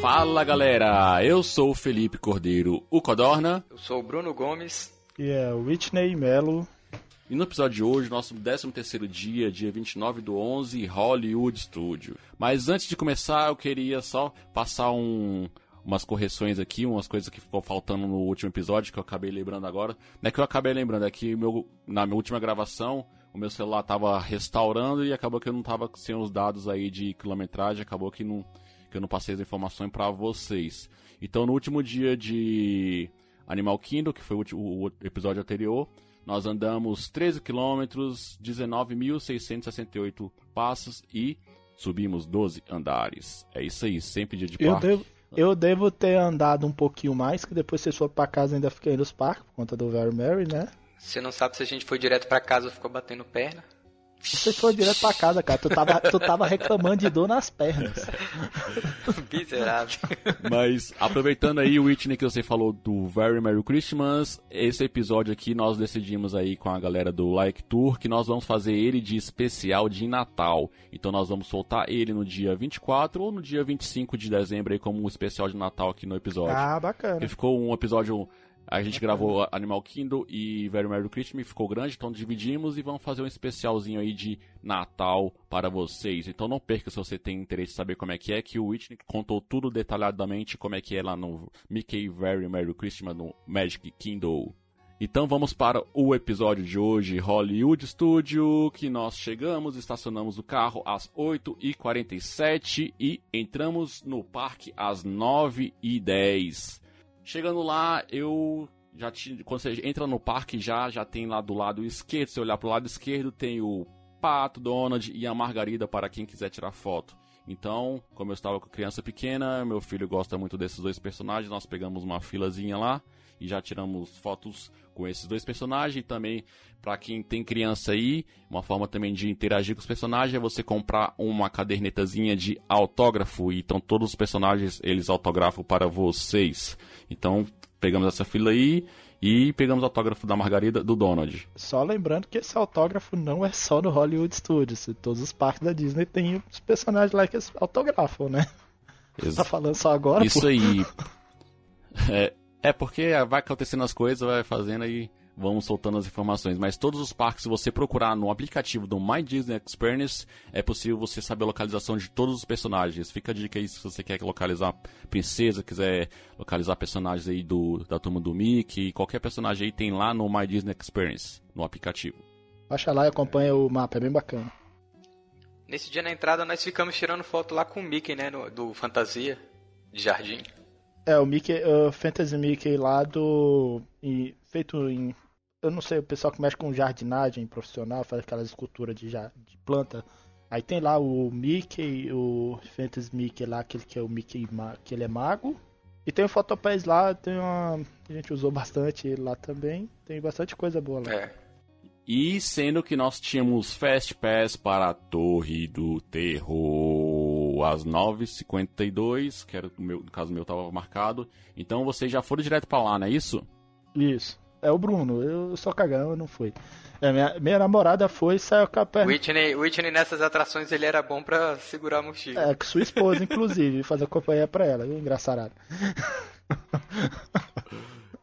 Fala galera, eu sou o Felipe Cordeiro, o Codorna. Eu sou o Bruno Gomes. E é o Whitney Melo. E no episódio de hoje, nosso 13 terceiro dia, dia 29 do 11, Hollywood Studio. Mas antes de começar, eu queria só passar um, umas correções aqui, umas coisas que ficou faltando no último episódio, que eu acabei lembrando agora. Não é que eu acabei lembrando, é que meu, na minha última gravação, o meu celular tava restaurando e acabou que eu não tava sem os dados aí de quilometragem, acabou que, não, que eu não passei as informações para vocês. Então no último dia de Animal Kingdom, que foi o, o episódio anterior, nós andamos 13 quilômetros, 19.668 passos e subimos 12 andares. É isso aí, sempre dia de Eu parque. devo, eu devo ter andado um pouquinho mais, que depois vocês foram pra casa ainda fiquei nos parques, por conta do Very Mary, né? Você não sabe se a gente foi direto pra casa ou ficou batendo perna? Vocês foram direto pra casa, cara. Tu tava, tu tava reclamando de dor nas pernas. Miserável. Mas aproveitando aí o Whitney que você falou do Very Merry Christmas, esse episódio aqui nós decidimos aí com a galera do Like Tour que nós vamos fazer ele de especial de Natal. Então nós vamos soltar ele no dia 24 ou no dia 25 de dezembro aí como um especial de Natal aqui no episódio. Ah, bacana. Porque ficou um episódio. A gente gravou Animal Kingdom e Very Merry Christmas, ficou grande, então dividimos e vamos fazer um especialzinho aí de Natal para vocês. Então não perca se você tem interesse em saber como é que é, que o Whitney contou tudo detalhadamente como é que é lá no Mickey Very Merry Christmas no Magic Kingdom. Então vamos para o episódio de hoje, Hollywood Studio, que nós chegamos, estacionamos o carro às 8h47 e entramos no parque às 9h10. Chegando lá, eu já te, quando você entra no parque já já tem lá do lado esquerdo, se olhar pro lado esquerdo tem o Pato, Donald e a Margarida para quem quiser tirar foto. Então, como eu estava com criança pequena, meu filho gosta muito desses dois personagens, nós pegamos uma filazinha lá e já tiramos fotos com esses dois personagens e também para quem tem criança aí, uma forma também de interagir com os personagens é você comprar uma cadernetazinha de autógrafo, então todos os personagens eles autografam para vocês. Então, pegamos essa fila aí e pegamos o autógrafo da Margarida do Donald. Só lembrando que esse autógrafo não é só no Hollywood Studios. Todos os parques da Disney tem os personagens lá que eles autografam, né? Ex Tá falando só agora? Isso pô? aí. É, é porque vai acontecendo as coisas, vai fazendo aí, vamos soltando as informações. Mas todos os parques, se você procurar no aplicativo do My Disney Experience, é possível você saber a localização de todos os personagens. Fica a dica aí se você quer localizar princesa, quiser localizar personagens aí do, da turma do Mickey, qualquer personagem aí tem lá no My Disney Experience, no aplicativo. Baixa lá e acompanha o mapa, é bem bacana. Nesse dia na entrada nós ficamos tirando foto lá com o Mickey, né? no- do Fantasia de Jardim. É, o Mickey, o Fantasy Mickey lá do. em- feito em. Eu não sei, o pessoal que mexe com jardinagem profissional, faz aquelas esculturas de, de planta. Aí tem lá o Mickey, o Fantasy Mickey lá, aquele que é o Mickey, que ele é mago. E tem o Photopés lá, tem uma. A gente usou bastante lá também. Tem bastante coisa boa lá. É. E sendo que nós tínhamos Fast Pass para a Torre do Terror às 9h52, que era o meu, no caso meu estava marcado. Então vocês já foram direto para lá, não é isso? Isso. É o Bruno, eu sou cagão, eu não fui. É, minha, minha namorada foi e saiu com a perna. Whitney, Whitney nessas atrações ele era bom pra segurar a mochila. É, com sua esposa, inclusive, fazer companhia pra ela, viu? Engraçarado.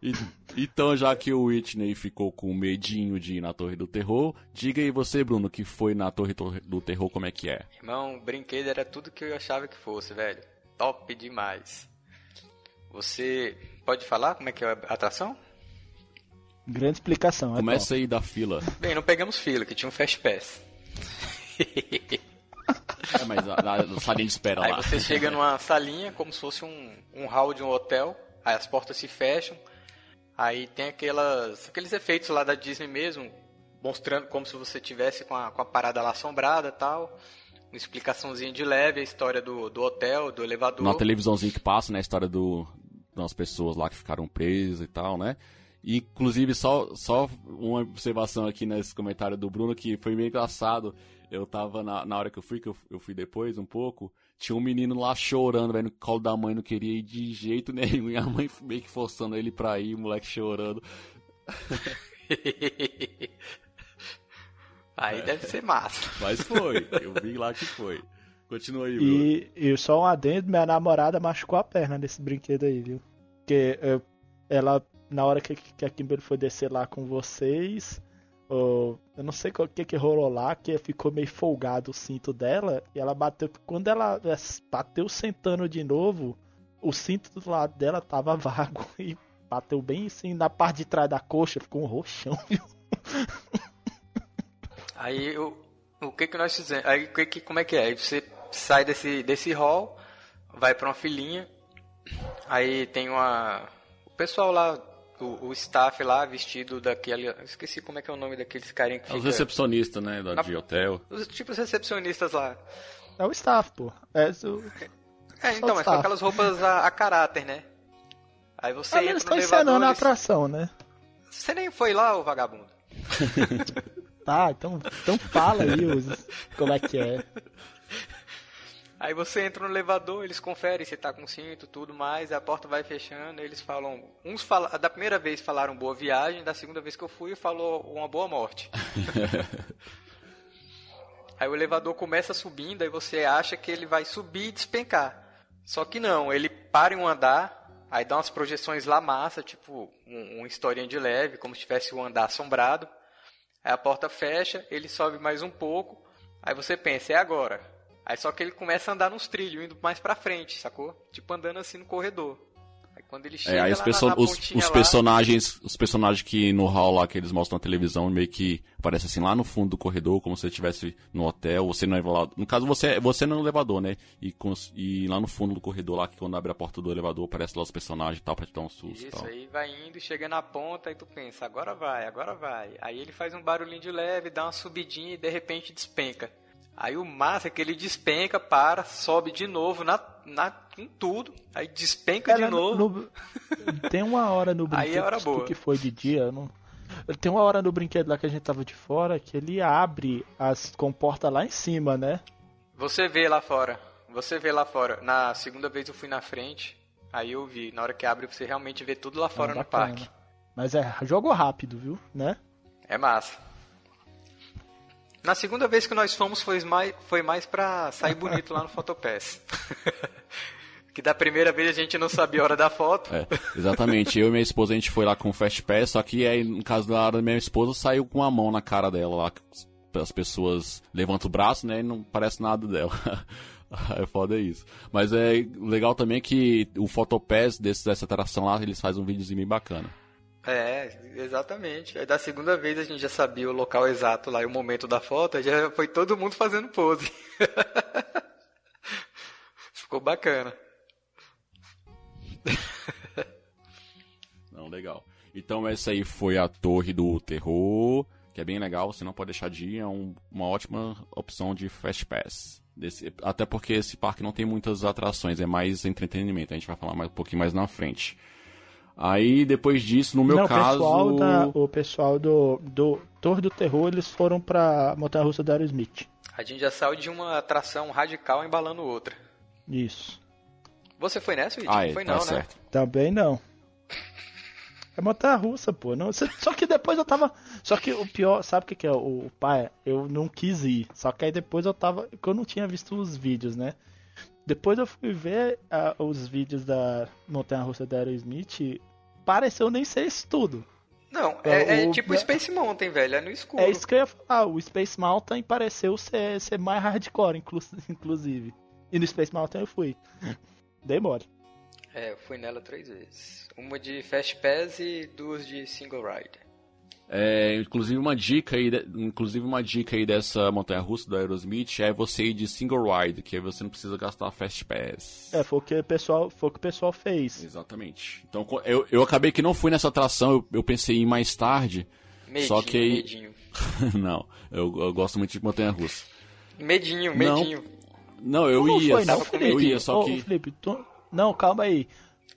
E- então, já que o Whitney ficou com medinho de ir na Torre do Terror, diga aí você, Bruno, que foi na Torre do Terror, como é que é? Irmão, brinquedo era tudo que eu achava que fosse, velho. Top demais. Você pode falar como é que é a atração? Grande explicação. é Começa aí da fila. Bem, não pegamos fila, que tinha um Fast Pass. É, mas a, a, salinha de espera Aí lá. você chega numa salinha, como se fosse um, um hall de um hotel, aí as portas se fecham, aí tem aquelas, aqueles efeitos lá da Disney mesmo, mostrando como se você tivesse com a, com a parada lá assombrada e tal, uma explicaçãozinha de leve, a história do, do hotel, do elevador. Numa televisãozinha que passa, né, a história do, das pessoas lá que ficaram presas e tal, né? E, inclusive, só, só uma observação aqui nesse comentário do Bruno, que foi meio engraçado. Eu tava na, na hora que eu fui, que eu, eu fui depois um pouco, tinha um menino lá chorando, velho, no colo da mãe, não queria ir de jeito nenhum. E a mãe meio que forçando ele pra ir, o moleque chorando. Aí deve ser massa. Mas foi, eu vi lá que foi. Continua aí, e, e só um adendo, minha namorada machucou a perna nesse brinquedo aí, viu? Porque eu, ela, na hora que, que a Kimberly foi descer lá com vocês, eu não sei o que que rolou lá, que ficou meio folgado o cinto dela, e ela bateu, quando ela bateu sentando de novo, o cinto do lado dela tava vago e bateu bem assim na parte de trás da coxa, ficou um roxão, viu? Aí o, o que que nós fizemos? Aí que, que, como é que é? Aí você sai desse, desse hall, vai para uma filinha, aí tem uma. O pessoal lá, o, o staff lá, vestido daquele. Esqueci como é que é o nome daqueles carinha que É fica. Os recepcionistas, né, da- Na- de hotel. Os tipos recepcionistas lá. É o staff, pô. É, o- É, então, mas com aquelas roupas a, a caráter, né? Aí você Ah, eles estão encenando a atração, né? Você nem foi lá, ô vagabundo. Tá, então, então fala aí os, como é que é. Aí você entra no elevador, eles conferem se tá com cinto, tudo mais, a porta vai fechando, eles falam. Uns da primeira vez falaram boa viagem, da segunda vez que eu fui falou uma boa morte. aí o elevador começa subindo, aí você acha que ele vai subir e despencar. Só que não, ele para em um andar, aí dá umas projeções lá massa, tipo um, uma historinha de leve, como se tivesse um andar assombrado. Aí a porta fecha, ele sobe mais um pouco, aí você pensa, é agora. Aí só que ele começa a andar nos trilhos, indo mais pra frente, sacou? Tipo andando assim no corredor. Aí quando ele chega É, aí os, lá perso- na, na os, os lá, personagens, os personagens que no hall lá que eles mostram na televisão meio que aparecem assim lá no fundo do corredor, como se você estivesse no hotel, você no elevador. No caso, você, você no elevador, né? E, e lá no fundo do corredor lá, que quando abre a porta do elevador, aparece lá os personagens e tal, pra te dar um susto e Isso, tal. aí vai indo, chega na ponta e tu pensa, agora vai, agora vai. Aí ele faz um barulhinho de leve, dá uma subidinha e de repente despenca. Aí o massa é que ele despenca, para, sobe de novo na, na, com tudo, aí despenca de Cara, no- novo. no- tem uma hora no brinquedo Aí é hora que- boa. que foi de dia, não... Tem uma hora no brinquedo lá que a gente tava de fora que ele abre as comportas lá em cima, né? Você vê lá fora, você vê lá fora. Na segunda vez eu fui na frente, aí eu vi, na hora que abre você realmente vê tudo lá fora Ah, no parque. Mas é jogo rápido, viu? Né? É massa. Na segunda vez que nós fomos foi mais, foi mais pra sair bonito lá no Fotopass. que da primeira vez a gente não sabia a hora da foto. É, exatamente. Eu e minha esposa, a gente foi lá com o Fast Pass, só que aí, no caso da da minha esposa, saiu com a mão na cara dela lá. As pessoas levantam o braço, né, e não parece nada dela. É foda isso. Mas é legal também que o Photopass dessa atração lá, eles fazem um videozinho bem bacana. É, exatamente. Aí da segunda vez a gente já sabia o local exato lá e o momento da foto, já foi todo mundo fazendo pose. Ficou bacana. Não, legal. Então essa aí foi a Torre do Terror, que é bem legal, você não pode deixar de ir, é um- uma ótima opção de Fast Pass. Desse- até porque esse parque não tem muitas atrações, é mais entretenimento, a gente vai falar mais, um pouquinho mais na frente. Aí depois disso, no meu não, caso. o pessoal, da, o pessoal do, do Torre do Terror, eles foram pra Montanha Russa da Aerosmith. A gente já saiu de uma atração radical embalando outra. Isso. Você foi nessa, Witch? Ah, Não é, foi tá não, né? certo. Também não. É montanha russa, pô. Não, só que depois eu tava. Só que o pior, sabe o que, que é? O, o pai, eu não quis ir. Só que aí depois eu tava. Que eu não tinha visto os vídeos, né? Depois eu fui ver ah, os vídeos da Montanha Russa da Aerosmith. Pareceu nem ser isso tudo. Não, é, é O- tipo Space Mountain, velho, é no escuro. É isso que eu ia falar. O Space Mountain pareceu ser, ser mais hardcore, inclu- inclusive. E no Space Mountain eu fui. Dei mole. É, eu fui nela três vezes. Uma de Fast Pass e duas de Single Ride. É, inclusive uma dica aí, inclusive uma dica aí dessa montanha russa da Aerosmith é você ir de single ride, que aí você não precisa gastar fast pass. É, foi o que o pessoal, foi o que o pessoal fez. Exatamente. Então eu, eu acabei que não fui nessa atração, eu, eu pensei em ir mais tarde. Medinho, Só que medinho. não, eu, eu gosto muito de montanha russa. Medinho, Não. medinho. Não, eu não ia, foi, não, só- Felipe. eu ia, só Ô, que Felipe, tu... Não, calma aí.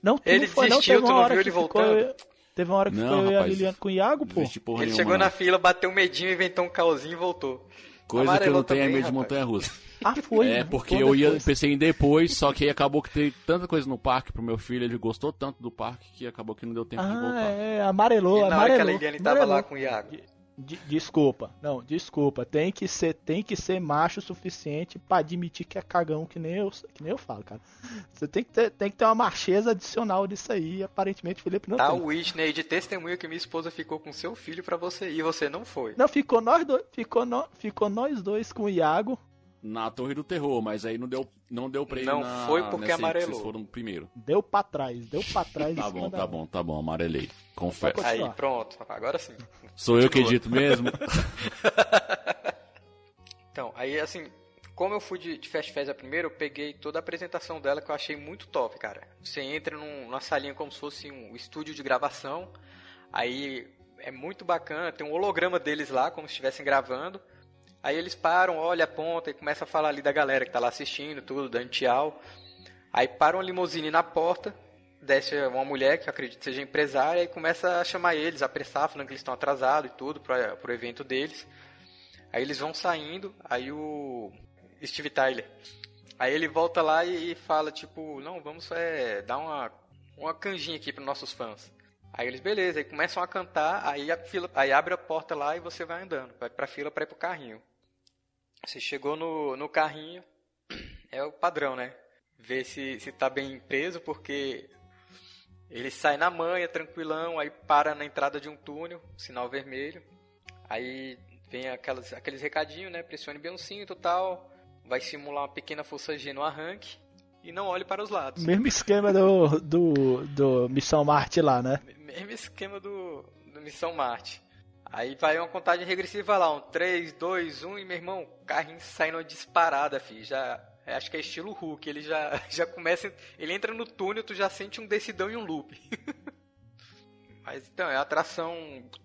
Não, tu Ele não foi, não. desistiu, Teve tu uma não hora viu que ele ficou... voltando? Teve uma hora que Não, ficou eu e a rapaz. Lilian com o Iago, pô. Ele nenhuma, chegou não. na fila, bateu medinho, inventou um caosinho e voltou. Coisa que eu Amarelou não tenho é medo de montanha russa. Ah, foi. É, porque eu ia, depois. pensei em depois, só que aí acabou que teve tanta coisa no parque pro meu filho, ele gostou tanto do parque que acabou que não deu tempo de Ah, voltar. é, amarelou, e na hora que a amarelou. Liliane tava amarelou. lá com o Iago. De- desculpa, não, desculpa. Tem que ser, tem que ser macho o suficiente pra admitir que é cagão, que nem eu, que nem eu falo, cara. Você tem que ter, tem que ter uma macheza adicional disso aí. e Aparentemente, o Felipe não Tá tem. o Whitney de testemunha que minha esposa ficou com seu filho pra você e você não foi. Não, ficou nós dois, ficou, no, ficou nós dois com o Iago. Na Torre do Terror, mas aí não deu, não deu pra ir Não na, foi porque amarelou. Vocês foram primeiro. Deu pra trás, deu pra trás. Tá bom, tá bom, tá bom, amarelei. Confesso. Aí, pronto. Agora sim. Sou eu que edito mesmo? Então, aí assim, como eu fui de, de Fast Fest a primeira, eu peguei toda a apresentação dela que eu achei muito top, cara. Você entra num, numa salinha como se fosse um estúdio de gravação, aí é muito bacana, tem um holograma deles lá, como se estivessem gravando. Aí eles param, olham, apontam e começam a falar ali da galera que tá lá assistindo, tudo, dando tchau. Aí para uma limusine na porta, desce uma mulher que eu acredito seja empresária e começa a chamar eles, apressar, falando que eles estão atrasados e tudo para pro evento deles. Aí eles vão saindo, aí o Steve Tyler. Aí ele volta lá e, e fala, tipo, não, vamos é, dar uma, uma canjinha aqui para nossos fãs. Aí eles, beleza, aí começam a cantar, aí, a fila, aí abre a porta lá e você vai andando, vai pra fila para ir pro carrinho. Você chegou no, no carrinho, é o padrão, né? Ver se, se tá bem preso, porque ele sai na manha, tranquilão, aí para na entrada de um túnel, sinal vermelho. Aí vem aquelas, aqueles recadinhos, né? Pressione bem o cinto e tal. Vai simular uma pequena força G no arranque. E não olhe para os lados. Mesmo esquema do, do, do Missão Marte lá, né? Mesmo esquema do, do Missão Marte. Aí vai uma contagem regressiva lá, um 3, 2, 1 e meu irmão, o carrinho saindo disparada, fi. Já, é, acho que é estilo Hulk, ele já, já começa, ele entra no túnel, tu já sente um decidão e um loop. Mas então, é atração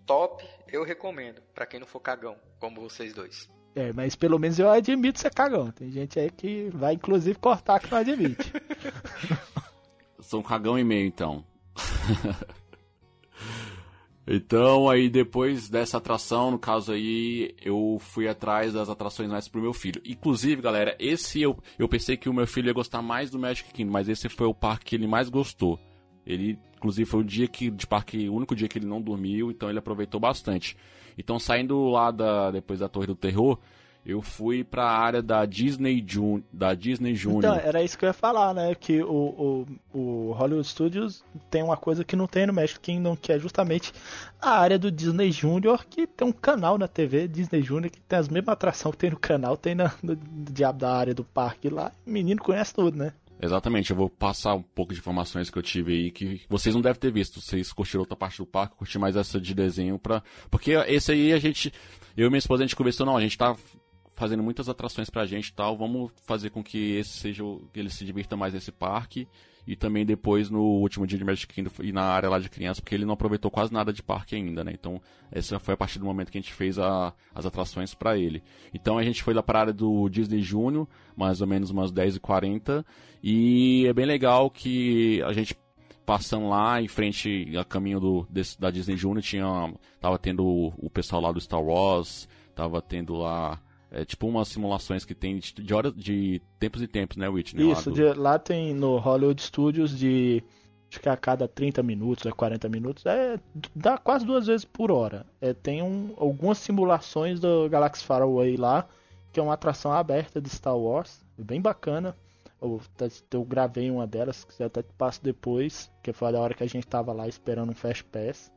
top, eu recomendo, pra quem não for cagão, como vocês dois. É, mas pelo menos eu admito ser cagão. Tem gente aí que vai inclusive cortar que não admite. Sou um cagão e meio, então. Então, aí depois dessa atração, no caso aí, eu fui atrás das atrações mais pro meu filho. Inclusive, galera, esse eu, eu pensei que o meu filho ia gostar mais do Magic Kingdom, mas esse foi o parque que ele mais gostou. Ele, inclusive, foi o dia que, de parque, o único dia que ele não dormiu, então ele aproveitou bastante. Então, saindo lá da, depois da Torre do Terror, eu fui pra área da Disney, Jun, da Disney Junior. Então, era isso que eu ia falar, né? Que o, o, o Hollywood Studios tem uma coisa que não tem no Magic Kingdom, que é justamente a área do Disney Junior, que tem um canal na TV, Disney Junior, que tem as mesmas atrações que tem no canal, tem na, no diabo da área do parque lá. O menino conhece tudo, né? Exatamente, eu vou passar um pouco de informações que eu tive aí que vocês não devem ter visto. Vocês curtiram outra parte do parque, curti mais essa de desenho pra. Porque esse aí a gente. Eu e minha esposa a gente conversou, não, a gente tá fazendo muitas atrações pra gente e tal. Vamos fazer com que esse seja. o- que ele se divirta mais nesse parque. E também depois no último dia de Magic Kingdom e na área lá de criança, porque ele não aproveitou quase nada de parque ainda, né? Então, essa foi a partir do momento que a gente fez a- as atrações pra ele. Então a gente foi lá pra área do Disney Júnior, mais ou menos umas 10h40. E é bem legal que a gente passando lá em frente a caminho do, desse- da Disney Junior tinha tava tendo o, o pessoal lá do Star Wars tava tendo lá é, tipo umas simulações que tem de, horas de tempos e tempos né Whitney Isso, lá, do- de- lá tem no Hollywood Studios de. Acho que a cada 30 minutos, a 40 minutos, é, dá quase duas vezes por hora. É, tem um, algumas simulações do Galaxy Faraway lá, que é uma atração aberta de Star Wars, bem bacana. Eu, tá- eu gravei uma delas, se quiser até te passo depois, que foi da hora que a gente tava lá esperando um Fast Pass.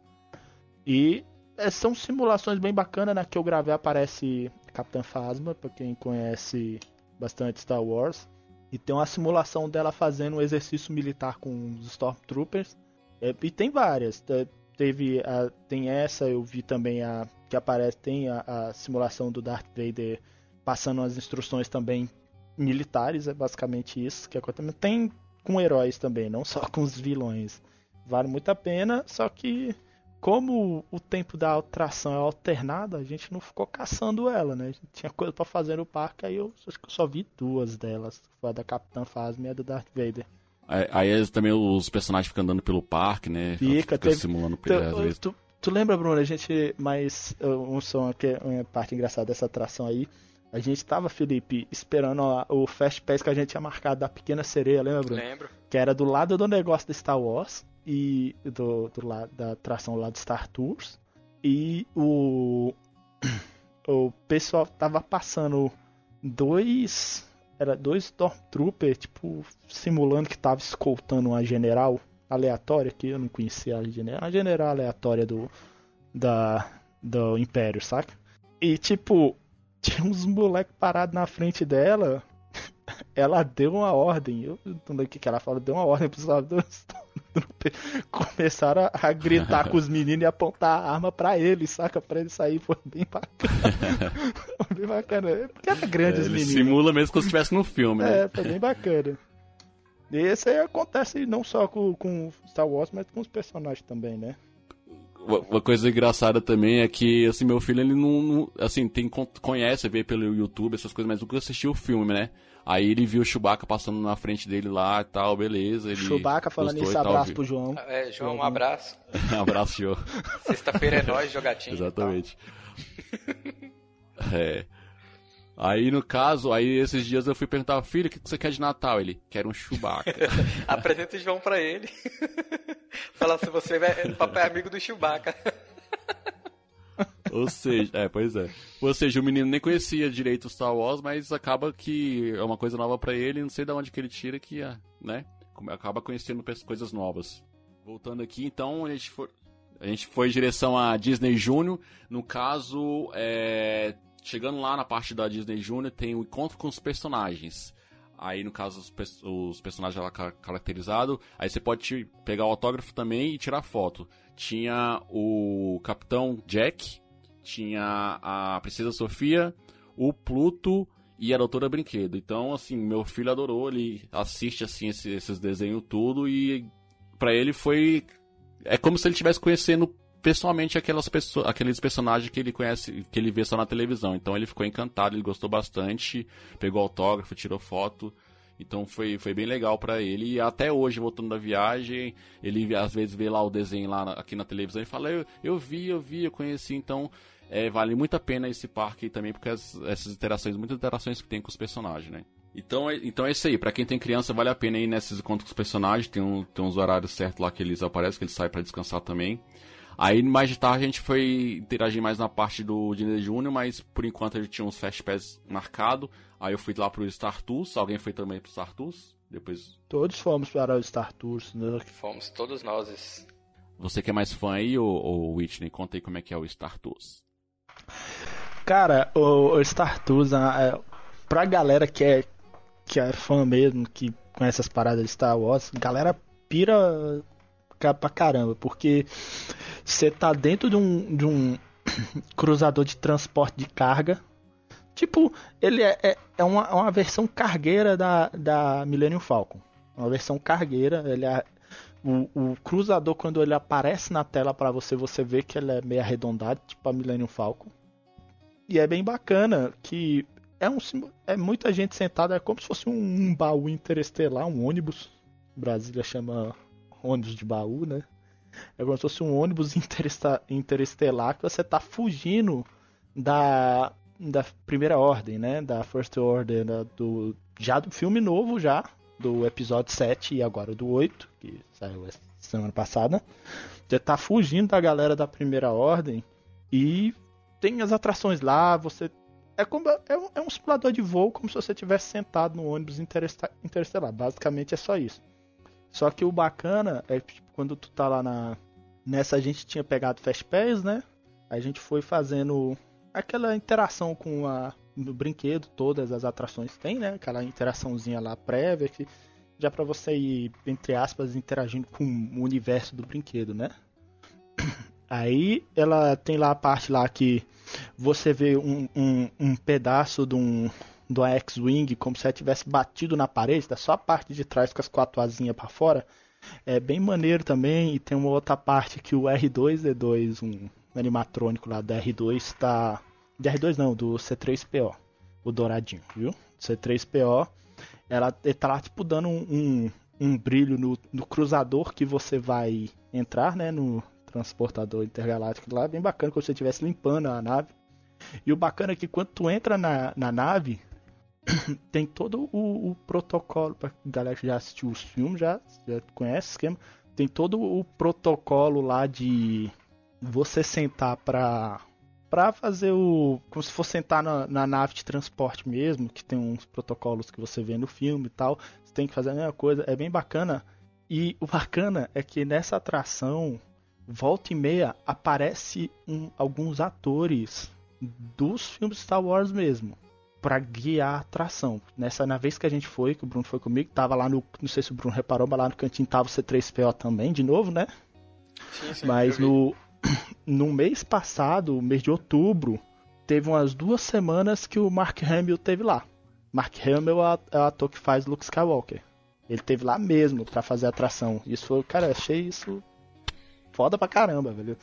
E é, são simulações bem bacanas, né? Que eu gravei aparece Capitã Phasma, pra quem conhece bastante Star Wars. E tem uma simulação dela fazendo um exercício militar com os Stormtroopers. É, e tem várias. Te- Teve a, tem essa, eu vi também a que aparece, tem a, a simulação do Darth Vader passando as instruções também militares, é basicamente isso que acontece. Tem com heróis também, não só com os vilões. Vale muito a pena, só que como o tempo da atração é alternado, a gente não ficou caçando ela, né? A gente tinha coisa pra fazer no parque, aí eu acho que eu só vi duas delas. Foi a da Capitã Phasma e a do Darth Vader. Aí, aí também os personagens ficam andando pelo parque né Fica, teve- simulando Tu, às vezes tu, tu lembra, Bruno, a gente, mas uh, um som que é uma parte engraçada dessa atração aí, a gente tava, Felipe, esperando a- o Fast Pass que a gente tinha marcado da Pequena Sereia, lembra, Bruno? Lembro. Que era do lado do negócio da Star Wars e do, do lado da atração lá do Star Tours. E o o pessoal tava passando dois. Era dois Stormtroopers, tipo, simulando que tava escoltando uma general aleatória, que eu não conhecia a general, a general aleatória do. Da, do Império, saca? E tipo, tinha uns moleques parados na frente dela. Ela deu uma ordem. Eu não lembro o que, que ela falou, deu uma ordem pros lados começaram a, gritar com os meninos e apontar a arma pra ele, saca? Pra ele sair. Foi bem bacana. foi bem bacana. Porque era grande é, os meninos. Simula mesmo como se estivesse no filme, né? É, foi bem bacana. E esse aí acontece não só com, com Star Wars, mas com os personagens também, né? Uma coisa engraçada também é que, assim, meu filho, ele não, não, assim, tem, conhece, vê pelo YouTube, essas coisas, mas nunca assistiu o filme, né? Aí ele viu o Chewbacca passando na frente dele lá e tal, beleza. Ele Chewbacca falando isso, abraço pro João. É, João, um abraço. um abraço, João. Sexta-feira é nós, jogatinho. Exatamente. é. Aí, no caso, aí esses dias eu fui perguntar, filho, o que você quer de Natal? Ele, quer um Chewbacca. Apresenta o João pra ele. Fala se você é papai amigo do Chewbacca. Ou seja, é, pois é. Ou seja, o menino nem conhecia direito Star Wars, mas acaba que é uma coisa nova para ele, não sei de onde que ele tira que, é, né, acaba conhecendo coisas novas. Voltando aqui, então, a gente foi, a gente foi em direção a Disney Júnior. No caso, é, chegando lá na parte da Disney Júnior, tem o encontro com os personagens. Aí, no caso, os, os personagens lá caracterizados. Aí você pode pegar o autógrafo também e tirar foto. Tinha o Capitão Jack, tinha a Princesa Sofia, o Pluto e a Doutora Brinquedo. Então, assim, meu filho adorou, ele assiste, assim, esses, esses desenhos tudo e para ele foi... É como se ele estivesse conhecendo pessoalmente aquelas pessoas, aqueles personagens que ele conhece, que ele vê só na televisão. Então ele ficou encantado, ele gostou bastante, pegou autógrafo, tirou foto. Então foi, foi bem legal para ele. E até hoje, voltando da viagem, ele às vezes vê lá o desenho lá aqui na televisão e fala: Eu, eu vi, eu vi, eu conheci. Então é, vale muito a pena esse parque também, porque as, essas interações, muitas interações que tem com os personagens, né? Então, é, então é isso aí, pra quem tem criança, vale a pena ir nesses encontros com os personagens, tem, um, tem uns horários certos lá que eles aparecem, que eles saem para descansar também. Aí mais de tarde a gente foi interagir mais na parte do Disney Junior, mas por enquanto a gente tinha uns Fast Pass marcado. Aí eu fui lá pro Star Tours, alguém foi também pro Star Tours? Depois... Todos fomos para o Star Tours. Né? Fomos, todos nós. Você que é mais fã aí, ou, ou Whitney, conta aí como é que é o Star Tours. Cara, o, o Star Tours, é, pra galera que é, que é fã mesmo, que conhece as paradas de Star Wars, galera pira pra caramba, porque você tá dentro de um, de um cruzador de transporte de carga. Tipo, ele é, é, é uma, uma versão cargueira da, da Millennium Falcon. Uma versão cargueira. Ele é, o, o cruzador, quando ele aparece na tela para você, você vê que ele é meio arredondado, tipo a Millennium Falcon. E é bem bacana que é, um, é muita gente sentada, é como se fosse um, um baú interestelar, um ônibus. Brasília chama ônibus de baú, né? É como se fosse um ônibus interestelar que você tá fugindo da, da primeira ordem, né? Da First Order, da, do, já do filme novo já, do episódio 7 e agora do 8, que saiu semana passada. Você tá fugindo da galera da primeira ordem e tem as atrações lá, você é, como, é, um, é um simulador de voo como se você estivesse sentado no ônibus interestelar. Basicamente é só isso. Só que o bacana é tipo, quando tu tá lá na. Nessa a gente tinha pegado Fast Pass, né? A gente foi fazendo aquela interação com a, no brinquedo, todas as atrações tem, né? Aquela interaçãozinha lá prévia que já para você ir, entre aspas, interagindo com o universo do brinquedo, né? Aí ela tem lá a parte lá que você vê um, um, um pedaço de um, do X-Wing como se ela tivesse batido na parede, da só a parte de trás com as quatro asinhas para fora. É bem maneiro também. E tem uma outra parte que o R2D2, um animatrônico lá do R2, está. De R2 não, do C3PO. O douradinho, viu? C3PO. Ela está lá, tipo, dando um, um, um brilho no, no, cruzador que você vai entrar, né? No transportador intergaláctico lá. Bem bacana, como se você estivesse limpando a nave. E o bacana é que quando tu entra na, na nave, tem todo o, o protocolo, pra galera que já assistiu os filmes, já, já conhece o esquema, tem todo o protocolo lá de você sentar pra, Pra fazer o. Como se fosse sentar na, na, nave de transporte mesmo, que tem uns protocolos que você vê no filme e tal. Você tem que fazer a mesma coisa. É bem bacana. E o bacana é que nessa atração, volta e meia, aparece um, alguns atores dos filmes Star Wars mesmo. Para guiar a atração. Nessa na vez que a gente foi, que o Bruno foi comigo, tava lá no. Não sei se o Bruno reparou, mas lá no cantinho tava o C3PO também, de novo, né? Sim, sim, Mas no, no mês passado, mês de outubro, teve umas duas semanas que o Mark Hamill teve lá. Mark Hamill é o ator que faz Luke Skywalker. Ele teve lá mesmo para fazer a atração. Isso foi, cara, achei isso foda pra caramba, velho.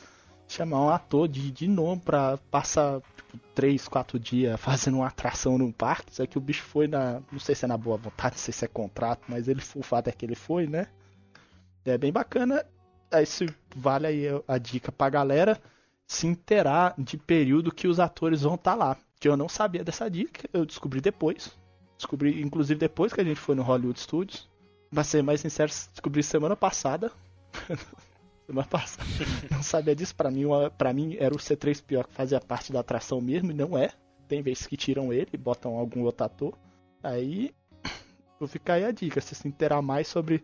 Chamar um ator de, de nome pra passar tipo, 3, 4 dias fazendo uma atração no parque. Isso aqui o bicho foi na. Não sei se é na boa vontade, não sei se é contrato, mas ele, o fato é que ele foi, né? É bem bacana isso vale aí a dica pra galera se inteirar de período que os atores vão estar tá lá. Que eu não sabia dessa dica, eu descobri depois. Descobri, inclusive, depois que a gente foi no Hollywood Studios. Pra ser mais sincero, descobri semana passada. semana passada. não sabia disso. Pra mim, pra mim era o C3PO que fazia parte da atração mesmo, e não é. Tem vezes que tiram ele e botam algum outro ator. Aí, vou ficar aí a dica. Se se inteirar mais sobre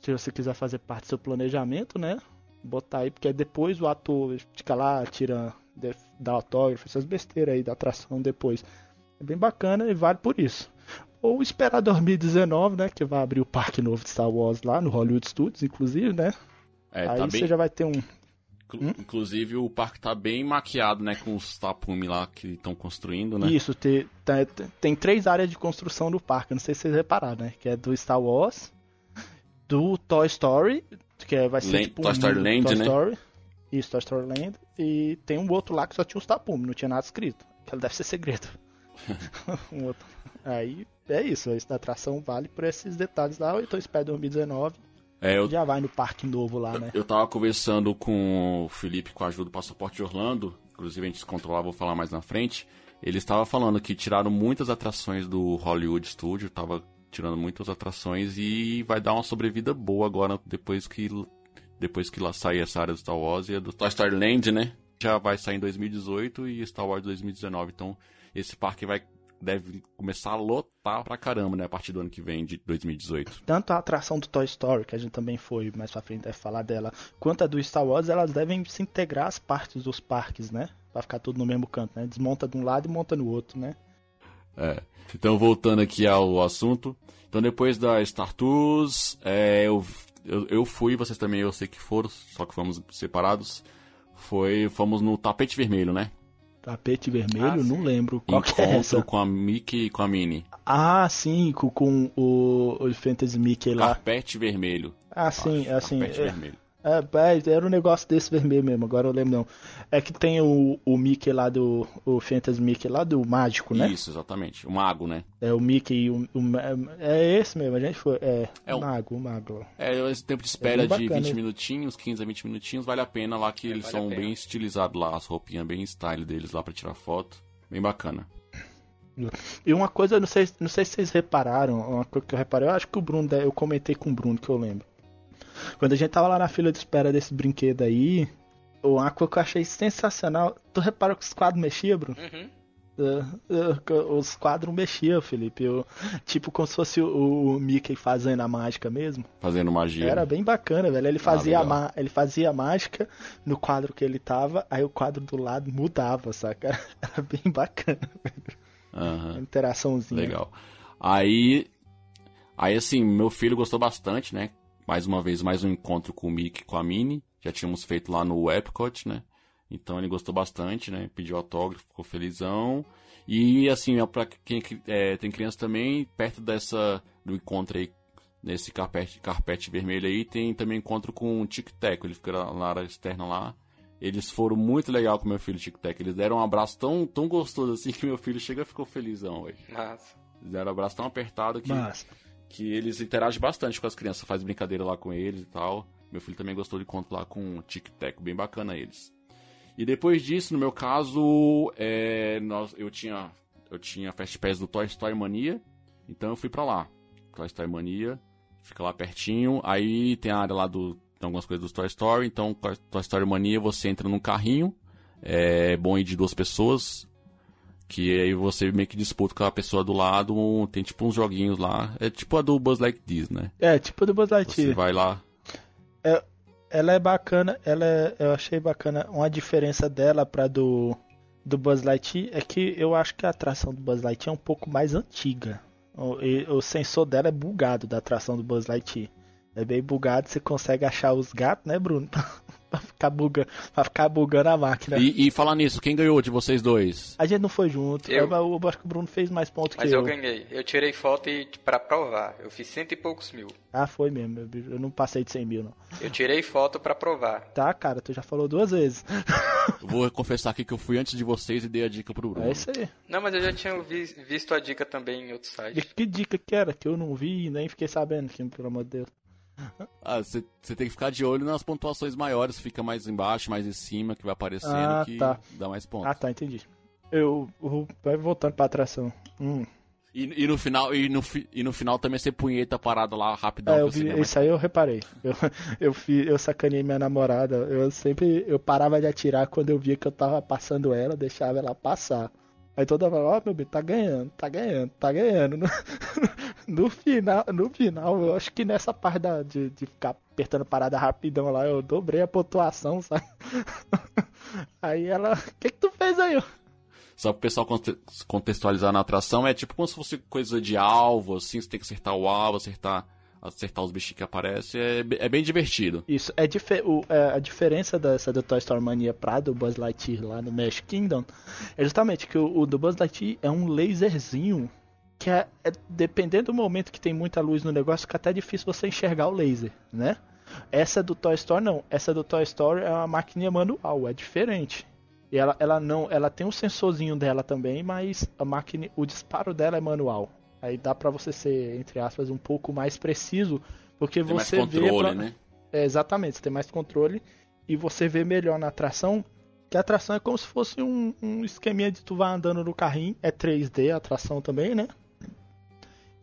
se você quiser fazer parte do seu planejamento, né? Botar aí, porque depois o ator fica lá, tira, dá autógrafo, essas besteiras aí da atração depois. É bem bacana e vale por isso. Ou esperar 2019, né? Que vai abrir o parque novo de Star Wars lá no Hollywood Studios, inclusive, né? É, aí tá você bem... já vai ter um. Hum? Inclusive o parque tá bem maquiado, né? Com os tapumes lá que estão construindo, né? Isso, tem, tem, tem, três áreas de construção do parque, não sei se vocês repararam, né? Que é do Star Wars, do Toy Story, que é, vai ser Land, tipo Toy Story Land, Toy né? Story. Isso, Toy Story Land. E tem um outro lá que só tinha os tapumes, não tinha nada escrito. Que deve ser segredo. um outro. Aí é isso, a atração vale por esses detalhes lá. Então espero 2019. É, eu, já vai no parque novo lá, né? Eu tava conversando com o Felipe com a ajuda do Passaporte de Orlando. Inclusive a gente se controlar, vou falar mais na frente. Ele estava falando que tiraram muitas atrações do Hollywood Studio, tava tirando muitas atrações e vai dar uma sobrevida boa agora depois que depois que lá sair essa área do Star Wars e a do Toy Story Land, né? Já vai sair em 2018 e Star Wars 2019. Então esse parque vai deve começar a lotar pra caramba, né? A partir do ano que vem, de 2018. Tanto a atração do Toy Story, que a gente também foi mais pra frente deve falar dela, quanto a do Star Wars, elas devem se integrar as partes dos parques, né? Pra ficar tudo no mesmo canto, né? Desmonta de um lado e monta no outro, né? É. Então, voltando aqui ao assunto. Então, depois da Star Tours, é, eu, eu, eu, fui, vocês também eu sei que foram, só que fomos separados. Foi, fomos no tapete vermelho, né? Tapete vermelho? Ah, não lembro. Qual Encontro que é essa? com a Mickey e com a Minnie. Ah, sim, com, com o, o Fantasy Mickey lá. Carpete vermelho. Ah, sim, acho, assim. Carpete é, vermelho. É, é, era um negócio desse vermelho mesmo, agora eu lembro não. É que tem o, o Mickey lá do. O Fantasy Mickey lá do Mágico, né? Isso, exatamente. O Mago, né? É o Mickey, o, o, é esse mesmo, a gente foi. É, É o Mago, o Mago. É, esse tempo de espera É de bacana, 20 hein? minutinhos, 15 a 20 minutinhos, vale a pena lá que É, eles vale são bem estilizados lá, as roupinhas bem style deles lá pra tirar foto. Bem bacana. E uma coisa, eu não sei, não sei se vocês repararam, uma coisa que eu reparei, eu acho que o Bruno, eu comentei com o Bruno que eu lembro. Quando a gente tava lá na fila de espera desse brinquedo aí, uma coisa que eu achei sensacional. Tu reparou que os quadros mexiam, Bruno? Uhum. É, é, Os quadros mexiam, Felipe. Eu- tipo como se fosse o, o Mickey fazendo a mágica mesmo. Fazendo magia. Era bem bacana, velho. Ele fazia, a legal. ma- ele fazia a mágica no quadro que ele tava, aí o quadro do lado mudava, saca? Era bem bacana. Aham. A interaçãozinha. Legal. Aí, aí assim, meu filho gostou bastante, né? Mais uma vez, mais um encontro com o Mickey e com a Minnie. Já tínhamos feito lá no Epcot, né? Então ele gostou bastante, né? Pediu autógrafo, ficou felizão. E assim, ó, pra quem é, tem criança também, perto dessa do encontro aí, nesse carpete, carpete vermelho aí, tem também encontro com o Tic Tac. Ele fica lá na área externa lá. Eles foram muito legal com meu filho Tic Tac. Eles deram um abraço tão, tão gostoso assim que meu filho chega e ficou felizão hoje. Massa. Eles deram um abraço tão apertado que, Mas, que eles interagem bastante com as crianças, faz brincadeira lá com eles e tal. Meu filho também gostou de conto lá com o Tic Tac, bem bacana eles. E depois disso, no meu caso, é, nós, eu tinha eu tinha Fast Pass do Toy Story Mania, então eu fui pra lá. Toy Story Mania, fica lá pertinho. Aí tem a área lá do tem algumas coisas do Toy Story, então Toy Story Mania você entra num carrinho, É bom ir de duas pessoas, que aí você meio que disputa com a pessoa do lado, tem tipo uns joguinhos lá. É tipo a do Buzz This, né? É, tipo a do Buzz Lightyear. Você vai lá. É, ela é bacana, ela é, eu achei bacana. Uma diferença dela pra do, do Buzz Lightyear é que eu acho que a atração do Buzz Lightyear é um pouco mais antiga. O, e, o sensor dela é bugado da atração do Buzz Lightyear. É bem bugado, você consegue achar os gatos, né, Bruno? pra, ficar bugando, pra ficar bugando a máquina. E, e falar nisso, quem ganhou de vocês dois? A gente não foi junto. Eu. Eu, eu acho que o Bruno fez mais pontos Mas que eu eu. ganhei. Eu tirei foto e pra provar. Eu fiz cento e poucos mil. Ah, foi mesmo. Eu não passei de 100 mil, não. Eu tirei foto pra provar. Tá, cara, tu já falou duas vezes. Vou confessar aqui que eu fui antes de vocês e dei a dica pro Bruno. É isso aí. Não, mas eu já tinha vi- visto a dica também em outro E site. que dica que era? Que eu não vi e nem fiquei sabendo, que, pelo amor de Deus. Ah, você você tem que ficar de olho nas pontuações maiores, fica mais embaixo, mais em cima, que vai aparecendo, Ah, que tá. dá mais pontos. Ah, tá, entendi. Eu, eu vai voltando pra atração. Hum. E, e no final, e no, e no final também você punheta parada lá rapidão. É, eu vi, mais isso aí eu reparei. Eu, eu, fi, eu sacaneei minha namorada. Eu sempre eu parava de atirar quando eu via que eu tava passando ela, deixava ela passar. Aí toda hora, ó, meu bem, tá ganhando, tá ganhando, tá ganhando. No, no final, no final, eu acho que nessa parte da, de, de ficar apertando parada rapidão lá, eu dobrei a pontuação, sabe? Aí ela, o que que tu fez aí? Só pro pessoal conte- contextualizar na atração, é tipo como se fosse coisa de alvo, assim, você tem que acertar o alvo, acertar, acertar os bichinhos que aparecem. É, é bem divertido. Isso, é, dife o- é, a diferença dessa do Toy Story Mania pra do Buzz Lightyear lá no Magic Kingdom é justamente que o, o do Buzz Lightyear é um laserzinho que é, é- dependendo do momento que tem muita luz no negócio, fica até difícil você enxergar o laser, né? Essa do Toy Story não, essa do Toy Story é uma maquininha manual, é diferente. E ela, ela não, ela tem um sensorzinho dela também, mas a máquina, o disparo dela é manual. Aí dá pra você ser, entre aspas, um pouco mais preciso, porque Tem mais você vê controle, pra- né? é, exatamente, você tem mais controle e você vê melhor na atração. Que a atração é como se fosse um, um esqueminha de tu vai andando no carrinho, é 3D a atração também, né?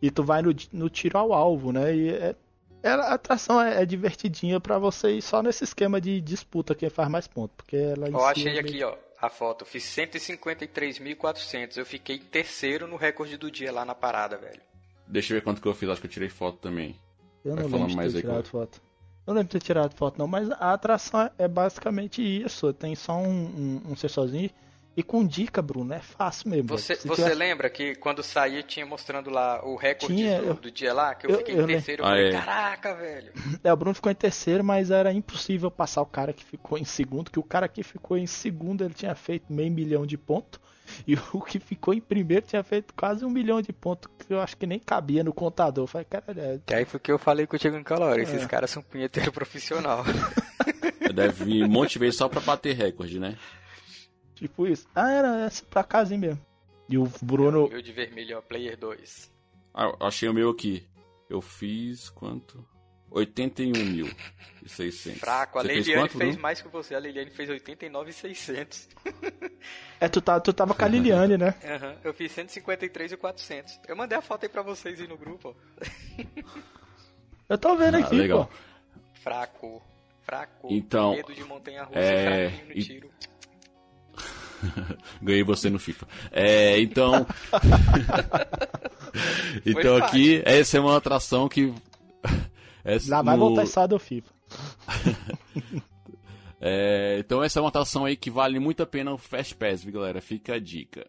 E tu vai no, no tiro ao alvo, né? E é, é- a atração é, é divertidinha pra você ir só nesse esquema de disputa quem faz mais ponto, porque ela Ó, achei é aqui, ó, a foto. Fiz 153.400. Eu fiquei em terceiro no recorde do dia lá na parada, velho. Deixa eu ver quanto que eu fiz, acho que eu tirei foto também. Eu Vai não lembro de mais ter aí, tirado foto. Eu não lembro de ter tirado foto não, mas a atração é basicamente isso. Tem só um, um, um sensorzinho. E com dica, Bruno, é fácil mesmo. Você, você tiver- lembra que quando saí tinha mostrando lá o recorde Tinha, do, eu- do dia lá? Que eu, eu- fiquei eu em lembro. terceiro. Eu Ah, falei, é. caraca, velho. É, o Bruno ficou em terceiro, mas era impossível passar o cara que ficou em segundo, que o cara que ficou em segundo ele tinha feito meio milhão de pontos. E o que ficou em primeiro tinha feito quase um milhão de pontos, que eu acho que nem cabia no contador. Eu falei, cara, é, Que aí foi que eu falei contigo em calor. Esses É. caras são punheteiro profissional. Deve vir um monte de vezes só pra bater recorde, né? Tipo isso. Ah, era esse pra casa mesmo. E o Bruno. Eu de vermelho, ó, Player 2. Ah, eu achei o meu aqui. Eu fiz quanto? 81.600. Fraco. A Você fez quanto, fez mais que você. A Leiliane fez 89,600. É, tu, tá, tu tava com a Liliane, né? Aham. Eu fiz 153,400. Eu mandei a foto aí pra vocês aí no grupo, ó. Eu tô vendo Ah, aqui, legal. pô. Fraco. Fraco. Então, Medo de montanha-russa é, e fraquinho no e- tiro. Ganhei você no FIFA. É, então. então aqui, essa é uma atração que. essa Lá vai no- voltar esse do FIFA. É, então essa é uma atração aí que vale muito a pena o Fast Pass, viu, galera? Fica a dica.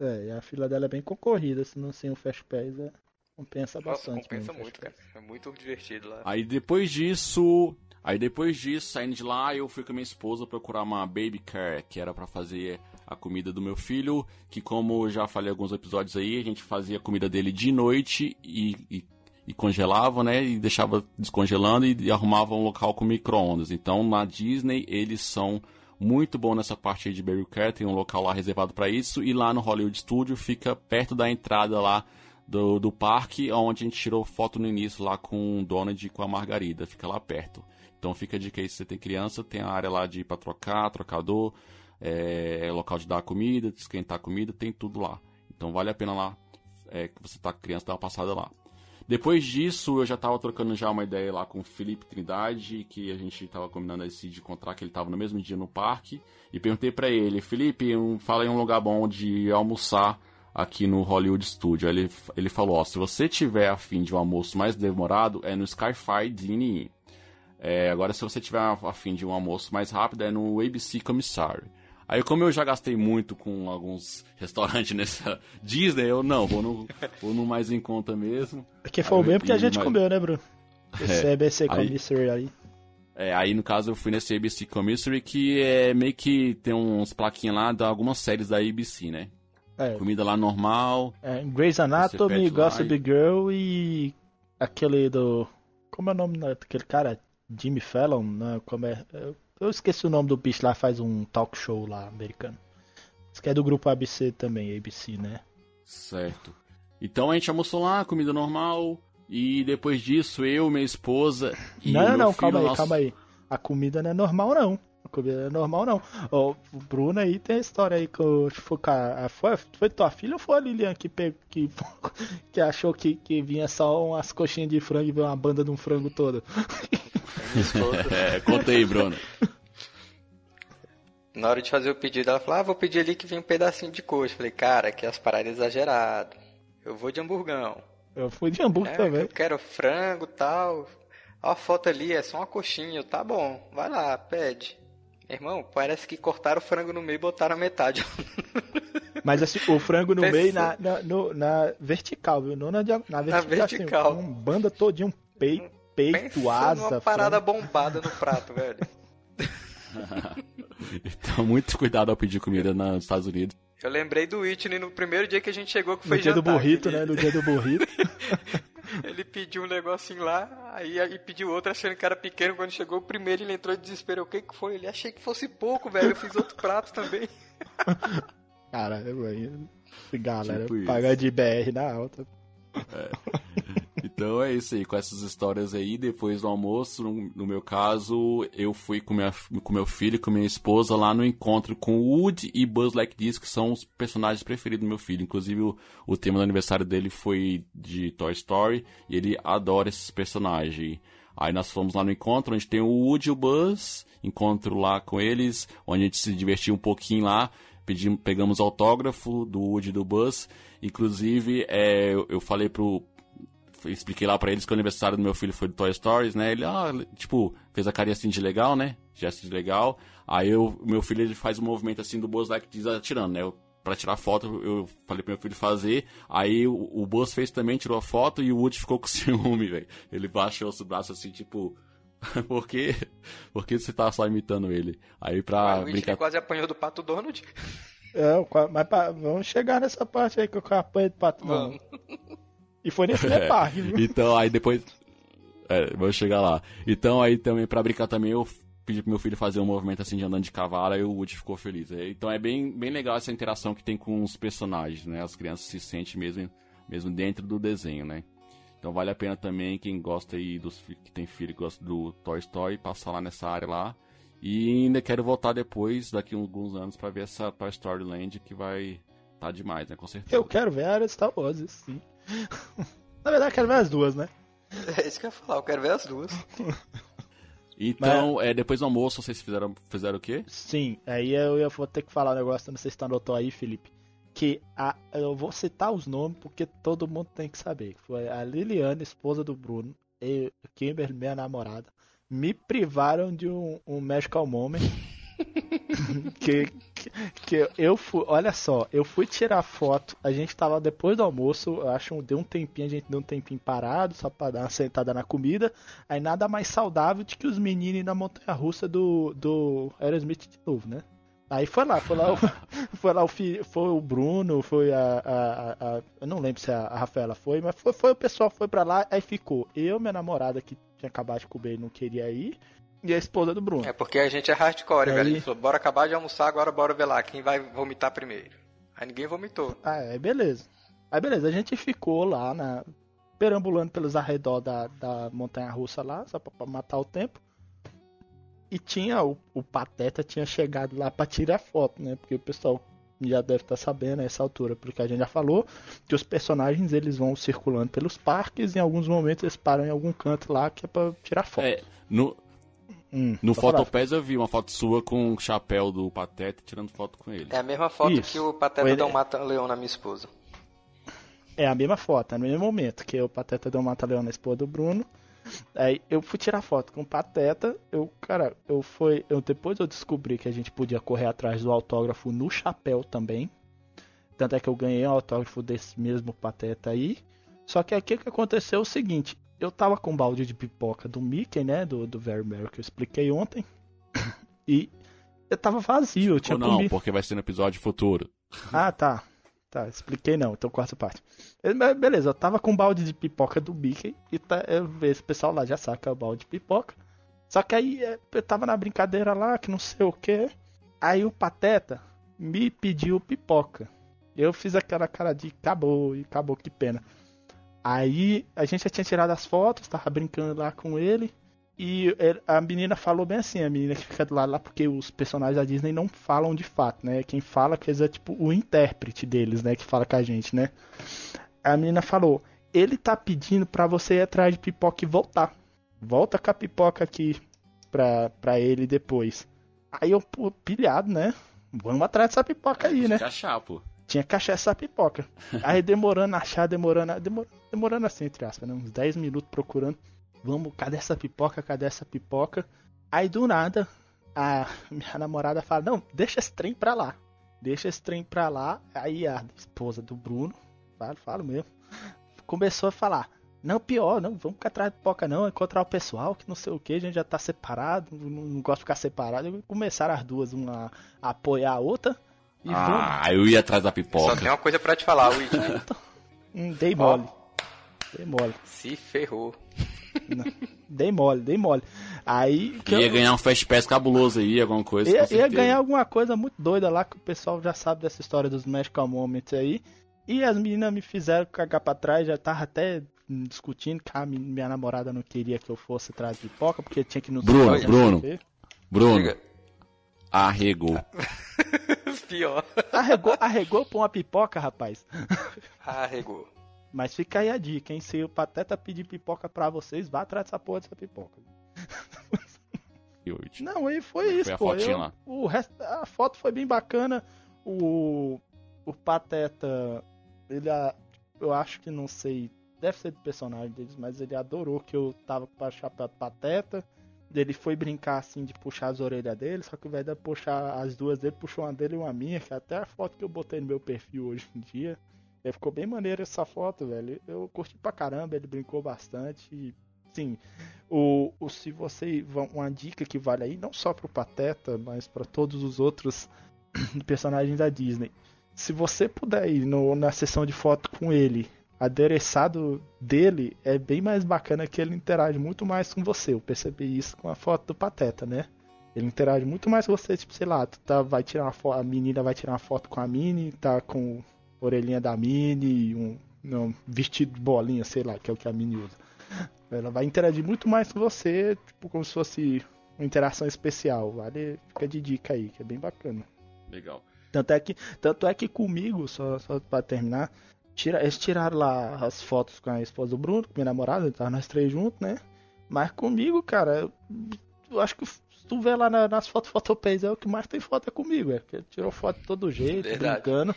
É, e a fila dela é bem concorrida, se não sem o Fast Pass, é, compensa Nossa, bastante. compensa muito, cara. É muito divertido lá. Aí depois disso, aí depois disso, saindo de lá, eu fui com a minha esposa procurar uma baby car, que era pra fazer a comida do meu filho, que como já falei alguns episódios aí, a gente fazia a comida dele de noite e, e, e congelava, né, e deixava descongelando e, e arrumava um local com micro-ondas. Então, na Disney, eles são muito bom nessa parte de baby car, tem um local lá reservado pra isso, e lá no Hollywood Studio fica perto da entrada lá do, do parque, onde a gente tirou foto no início lá com o Donald e com a Margarida, fica lá perto. Então fica a dica aí, se você tem criança, tem a área lá de ir pra trocar, trocador, é, local de dar comida, de esquentar comida, tem tudo lá. Então vale a pena lá, é, que você tá criança, dar uma passada lá. Depois disso, eu já tava trocando já uma ideia lá com o Felipe Trindade, que a gente tava combinando esse de encontrar, que ele tava no mesmo dia no parque. E perguntei para ele, Felipe, um, fala em um lugar bom de almoçar aqui no Hollywood Studio. Ele, ele falou, ó, se você tiver afim de um almoço mais demorado, é no Skyfire Dine é, agora, se você tiver afim de um almoço mais rápido, é no ABC Commissary. Aí, como eu já gastei muito com alguns restaurantes nessa Disney, eu não, vou no, vou no mais em conta mesmo. Porque foi o mesmo que a gente comeu, né, Bruno? Esse é, ABC Commissary aí. É, aí no caso eu fui nesse ABC Commissary que é meio que tem uns plaquinhas lá de algumas séries da ABC, né? É. Comida lá normal. É, Grey's Anatomy, Gossip Girl e aquele do. Como é o nome daquele cara? Jimmy Fallon, né? Como é, eu esqueci o nome do bicho lá, faz um talk show lá americano. Isso que é do grupo ABC também, ABC, né? Certo. Então a gente almoçou lá, comida normal. E depois disso, eu, minha esposa e Não, não, não, filho, calma aí, nosso... calma aí. A comida não é normal, não. Comida é normal, não. O Bruno aí tem a história aí que eu, foi, foi, foi tua filha ou foi a Lilian que, que, que achou que, que vinha só umas coxinhas de frango e veio uma banda de um frango todo? é, conta aí, Bruno. Na hora de fazer o pedido, ela falou: Ah, vou pedir ali que vem um pedacinho de coxa. Falei, cara, que as paradas exageradas. Eu vou de hamburgão. Eu fui de hambúrguer é, também. Eu quero frango e tal. Ó, a foto ali é só uma coxinha. Tá bom, vai lá, pede. Irmão, parece que cortaram o frango no meio e botaram a metade. Mas assim, o frango no meio na, na, no, na vertical, viu? Não na, na vertical. Na vertical. Assim, um banda todinho, um peito, peito asa. uma parada frango. bombada no prato, velho. então, muito cuidado ao pedir comida nos Estados Unidos. Eu lembrei do Whitney no primeiro dia que a gente chegou, que foi No dia jantar, do burrito, né? No dia do burrito. ele pediu um negocinho lá, aí, aí pediu outro achando que era pequeno. Quando chegou o primeiro, ele entrou de desespero. O que que foi? Ele achei que fosse pouco, velho. Eu fiz outro prato também. Cara, galera, tipo pagar de BR na alta. É. Então é isso aí, com essas histórias aí, depois do almoço, no, no, meu caso, eu fui com, minha, com meu filho com minha esposa lá no encontro com Woody e Buzz Lightyear, que são os personagens preferidos do meu filho. Inclusive, o, o tema do aniversário dele foi de Toy Story, e ele adora esses personagens. Aí nós fomos lá no encontro, onde tem o Woody e o Buzz, encontro lá com eles, onde a gente se divertiu um pouquinho lá, pedimos, pegamos autógrafo do Woody e do Buzz. Inclusive, é, eu falei pro, expliquei lá para eles que o aniversário do meu filho foi do Toy Stories, né? Ele, ah, tipo, fez a carinha assim de legal, né? Gesto de legal. Aí eu, meu filho ele faz um movimento assim do Buzz Lightyear atirando, né? Eu, pra tirar foto, eu falei pro meu filho fazer. Aí o, o Buzz fez também, tirou a foto e o Woody ficou com ciúme, velho. Ele baixou os braços assim, tipo. Por quê? Por que você tá só imitando ele? Aí pra. o brincar... quase apanhou do Pato Donald. É, mas pra, vamos chegar nessa parte aí que eu apanhei do Pato Donald. E foi nesse é, viu? Então, aí depois. É, vou chegar lá. Então, aí também, pra brincar também, eu pedi pro meu filho fazer um movimento assim de andando de cavalo e o Woody ficou feliz. É, então é bem, bem legal essa interação que tem com os personagens, né? As crianças se sentem mesmo, mesmo dentro do desenho, né? Então vale a pena também quem gosta aí dos que tem filho que gosta do Toy Story passar lá nessa área lá. E ainda quero voltar depois, daqui a alguns anos, para ver essa Toy Story Land que vai tá demais, né? Com certeza. Eu quero ver a área Star Wars, sim. Na verdade, eu quero ver as duas, né? É isso que eu ia falar, eu quero ver as duas. Então, Mas... é, depois do almoço, vocês fizeram, fizeram o quê? Sim, aí eu, eu vou ter que falar um negócio, não sei se anotou aí, Felipe. Que a, eu vou citar os nomes porque todo mundo tem que saber. Foi a Liliana, esposa do Bruno, e Kimberly, minha namorada, me privaram de um, um Magical Moment. que, que, que, eu fui, olha só, eu fui tirar foto, a gente tava depois do almoço, acho deu um tempinho, a gente deu um tempinho parado, só pra dar uma sentada na comida, aí nada mais saudável do que os meninos na montanha russa do, do Aerosmith de novo, né? Aí foi lá, foi lá, o, foi lá o, foi o Bruno, foi a, a, a, Eu não lembro se a, a Rafaela foi, mas foi, foi o pessoal foi pra lá, aí ficou eu, minha namorada que tinha acabado de comer e não queria ir, e a esposa do Bruno. É porque a gente é hardcore, aí... velho. Ele falou, bora acabar de almoçar, agora bora ver lá quem vai vomitar primeiro. Aí ninguém vomitou. Ah, é, beleza. Aí beleza, a gente ficou lá na. perambulando pelos arredores da, da montanha russa lá, só pra, pra matar o tempo. E tinha o, o Pateta tinha chegado lá pra tirar foto, né? Porque o pessoal já deve estar sabendo a essa altura, porque a gente já falou que os personagens eles vão circulando pelos parques e em alguns momentos eles param em algum canto lá que é pra tirar foto. É, no, Hum, no. Fotopés eu vi uma foto sua com o chapéu do Pateta tirando foto com ele. É a mesma foto Isso. que o Pateta Ele- dá um mata-leão na minha esposa. É a mesma foto, é no mesmo momento que o Pateta deu um mata-leão na esposa do Bruno. Aí eu fui tirar foto com o Pateta. Eu, cara, eu fui. Eu, depois eu descobri que a gente podia correr atrás do autógrafo no chapéu também. Tanto é que eu ganhei um autógrafo desse mesmo Pateta aí. Só que aqui o que aconteceu é o seguinte: eu tava com um balde de pipoca do Mickey, né? Do, do Very Merry que eu expliquei ontem. E eu tava vazio, eu tinha Ou não, comido. porque vai ser no episódio futuro. Ah, tá. Tá, expliquei não, então quarta parte. Mas Beleza, eu tava com um balde de pipoca do Mickey e tá, eu, esse pessoal lá já saca o balde de pipoca. Só que aí eh, eu tava na brincadeira lá, que não sei o que. Aí o Pateta me pediu pipoca. Eu fiz aquela cara de acabou e acabou, que pena. Aí a gente já tinha tirado as fotos, tava brincando lá com ele. E ele- a menina falou bem assim, a menina que fica do lado lá, porque os personagens da Disney não falam de fato, né? Quem fala que é tipo o intérprete deles, né? Que fala com a gente, né? A menina falou: ele tá pedindo pra você ir atrás de pipoca e voltar. Volta com a pipoca aqui pra, pra ele depois. Aí eu, pô, pilhado, né? Vamos atrás dessa pipoca aí, né? Fica chapo. Tinha que achar essa pipoca. Aí demorando a achar, demorando, demor, demorando assim, entre aspas, né? Uns 10 minutos procurando. Vamos, cadê essa pipoca? Cadê essa pipoca? Aí do nada, a minha namorada fala: Não, deixa esse trem pra lá. Deixa esse trem pra lá. Aí a esposa do Bruno, falo, falo mesmo, começou a falar: Não, pior, não, vamos ficar atrás de pipoca, não. Encontrar o pessoal, que não sei o que, a gente já tá separado, não, não gosto de ficar separado. Começaram as duas, uma a apoiar a outra. E vamos. Ah, eu ia atrás da Só tem pipoca. uma coisa pra te falar, Whitney. Hum, dei mole. Dei mole. Se ferrou. Dei mole, dei mole. Aí que Ia eu- ganhar um Fast Pass cabuloso aí, alguma coisa. ia, ia ganhar alguma coisa muito doida lá que o pessoal já sabe dessa história dos Magical Moments aí. E as meninas me fizeram cagar pra trás, já tava até discutindo que a mi- minha namorada não queria que eu fosse atrás de pipoca, porque tinha que ir no Bruno, Bruno. Bruno. Arregou. Pior. Arregou, arregou pra uma pipoca, rapaz. Arregou. Mas fica aí a dica, hein? Se o Pateta pedir pipoca pra vocês, vá atrás dessa porra dessa pipoca. Não, aí foi é isso, foi a pô. fotinha Eu- lá? o resto, a foto foi bem bacana. O, o Pateta, ele, a- eu acho que não sei, deve ser do personagem deles, mas ele adorou que eu tava com o chapéu de Pateta. Ele foi brincar assim de puxar as orelhas dele, só que o de puxar as duas dele, puxou uma dele e uma minha, que é até a foto que eu botei no meu perfil hoje em dia. E ficou bem maneiro essa foto, velho. Eu curti pra caramba, ele brincou bastante. E, sim, o, o se você uma dica que vale aí não só pro Pateta, mas para todos os outros personagens da Disney. Se você puder ir no- na sessão de foto com ele, adereçado dele, é bem mais bacana que ele interage muito mais com você. Eu percebi isso com a foto do Pateta, né? Ele interage muito mais com você, tipo, sei lá, tu tá, vai tirar uma foto, a menina vai tirar uma foto com a Minnie, tá com a orelhinha da Minnie, um, um vestido de bolinha, sei lá, que é o que a Minnie usa. Ela vai interagir muito mais com você, tipo, como se fosse uma interação especial. Vale, fica de dica aí, que é bem bacana. Legal. Tanto é que, tanto é que comigo, só, só pra terminar, tira, eles tiraram lá as fotos com a esposa do Bruno, com minha namorada, tava nós três juntos, né? Mas comigo, cara, eu, acho que se tu vê lá na- nas fotos Fotopés, é o que mais tem foto é comigo, é. Porque ele tirou foto de todo jeito, Verdade. brincando.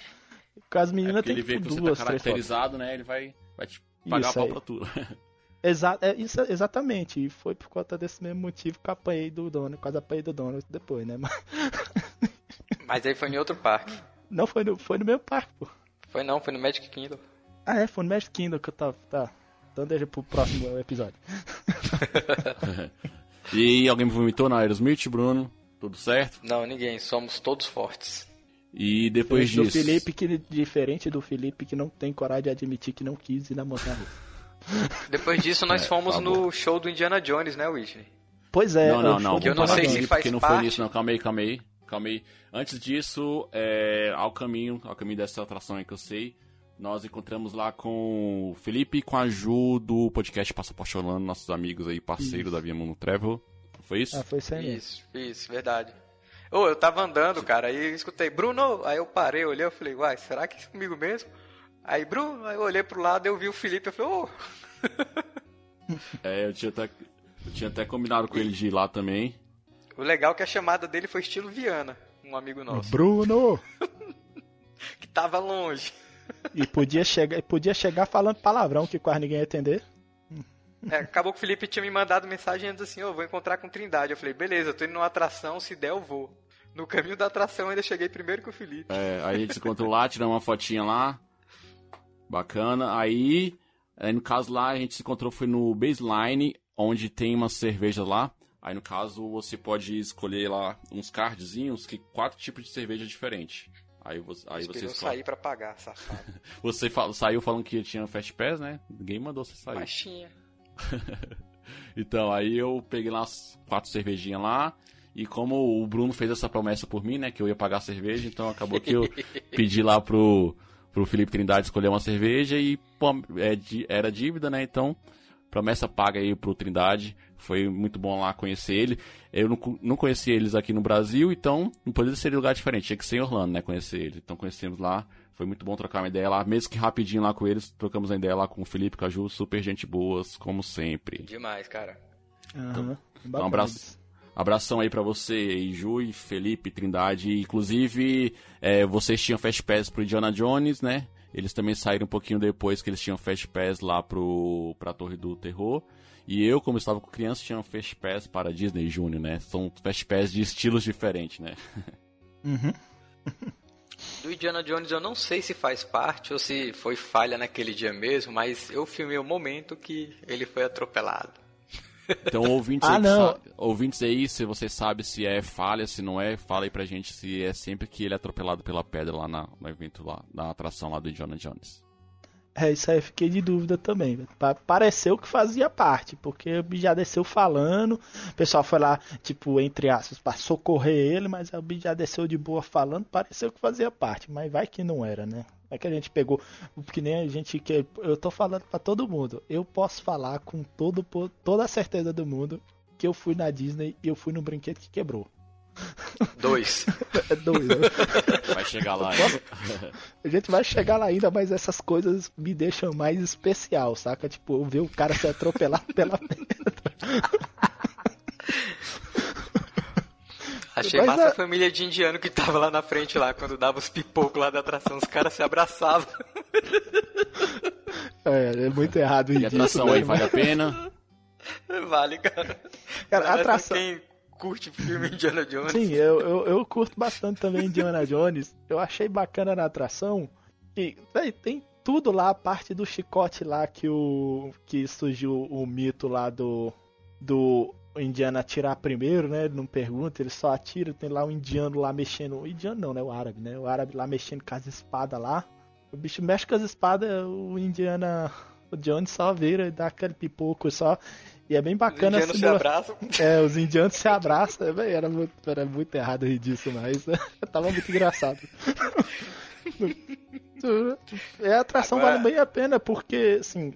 Com as É meninas porque tem ele vê tipo, que você duas, tá três fotos. caracterizado, né? Ele vai, vai te pagar Isso pau aí. pra tudo. Exa é, isso, exatamente, e foi por conta desse mesmo motivo que eu apanhei do dono, quase apanhei do dono depois, né? Mas Mas aí foi em outro parque. não foi no, foi no meu parque, pô. Foi não, foi no Magic Kingdom. Ah, é, foi no Magic Kingdom que eu tava. Tá. Então deixa pro próximo episódio. E alguém me vomitou na Aerosmith, Bruno? Tudo certo? Não, ninguém. Somos todos fortes. E depois do disso. Felipe, que diferente do Felipe que não tem coragem de admitir que não quis ir na montanha. Depois disso, nós É, fomos tá no show do Indiana Jones, né, Whitney? Pois é, não, não, não. Que eu do não sei se Porque faz não foi parte. nisso, não. Calma aí, calma aí. Calma aí. Antes disso, é, ao caminho, ao caminho dessa atração aí que eu sei, nós encontramos lá com o Felipe e com a Ju do podcast Passaporte Orlando, nossos amigos aí, parceiro da Via Mundo Travel. Foi isso? Ah, foi isso aí mesmo. Isso, isso, verdade. Ô, eu tava andando, cara, aí eu escutei, Bruno, aí eu parei, olhei, eu falei, uai, será que é comigo mesmo? Aí, Bruno, aí eu olhei pro lado, eu vi o Felipe, eu falei, ô. É, eu tinha até, eu tinha até combinado com ele de ir lá também. O legal é que a chamada dele foi estilo Viana, um amigo nosso. Bruno! que tava longe. E podia chegar, podia chegar falando palavrão que quase ninguém ia entender. É, acabou que o Felipe tinha me mandado mensagem antes assim, eu oh, vou encontrar com Trindade. Eu falei, beleza, eu tô indo numa atração, se der eu vou. No caminho da atração eu ainda cheguei primeiro que o Felipe. É, aí a gente se encontrou lá, tiramos uma fotinha lá. Bacana. Aí, aí, no caso lá, a gente se encontrou foi no Baseline, onde tem uma cerveja lá. Aí no caso você pode escolher lá uns cardzinhos que quatro tipos de cerveja diferentes. Aí você, aí você escolhe. sair para pagar, safado. você saiu falando que tinha Fast Pass, né? Ninguém mandou você sair. Mas tinha. então, aí eu peguei lá as quatro cervejinhas lá. E como o Bruno fez essa promessa por mim, né? Que eu ia pagar a cerveja, então acabou que eu pedi lá pro, pro Felipe Trindade escolher uma cerveja e pô, é, era dívida, né? Então, promessa paga aí pro Trindade. Foi muito bom lá conhecer ele. Eu não, não conhecia eles aqui no Brasil, então não poderia ser lugar diferente. Tinha que ser em Orlando, né? Conhecer ele. Então conhecemos lá. Foi muito bom trocar uma ideia lá, mesmo que rapidinho lá com eles, trocamos uma ideia lá com o Felipe Caju, super gente boas, como sempre. Demais, cara. Uhum. Então, um abraço. Abração aí para você, Ju e Felipe, Trindade. Inclusive, é, vocês tinham Fast Pass pro Indiana Jones, né? Eles também saíram um pouquinho depois que eles tinham Fast Pass lá pro, pra Torre do Terror. E eu, como estava com criança, tinha um Fast Pass para Disney Junior, né? São Fast Pass de estilos diferentes, né? Uhum. Do Indiana Jones eu não sei se faz parte ou se foi falha naquele dia mesmo, mas eu filmei o momento que ele foi atropelado. Então, ouvintes, ah, aí, não. Ouvintes aí, se você sabe se é falha, se não é, fala aí pra gente se é sempre que ele é atropelado pela pedra lá na, no evento lá, na atração lá do Indiana Jones. É, isso aí fiquei de dúvida também. Pareceu que fazia parte, porque já desceu falando, o pessoal foi lá, tipo, entre aspas, pra socorrer ele, mas o já desceu de boa falando, pareceu que fazia parte, mas vai que não era, né? É que a gente pegou, que nem a gente que eu tô falando para todo mundo. Eu posso falar com todo toda a certeza do mundo que eu fui na Disney e eu fui no brinquedo que quebrou. Dois. É dois. Né? Vai chegar lá ainda. A gente vai chegar lá ainda, mas essas coisas me deixam mais especial, saca? Tipo, ver o cara se atropelar pela pedra. Achei mas massa a... a família de indiano que tava lá na frente lá, quando dava os pipocos lá da atração, os caras se abraçavam. É, é muito errado isso. E a atração aí vale a pena? Vale, cara. Cara, a atração... Quem curte filme Indiana Jones. Sim, eu, eu, eu curto bastante também Indiana Jones. Eu achei bacana na atração que véio, tem tudo lá, a parte do chicote lá que o que surgiu o mito lá do do indiano atirar primeiro, né? Ele não pergunta, ele só atira, tem lá o indiano lá mexendo, o indiano não, né, o árabe, né? O árabe lá mexendo com as espadas lá. O bicho mexe com as espadas, o indiana o Jones só vira e dá aquele pipoco só. E é bem bacana Os indianos se abraçam. É, os indianos se abraçam. É, era, muito, era muito errado rir disso, mas tava muito engraçado. É, a atração Agora... vale bem a pena, porque, assim,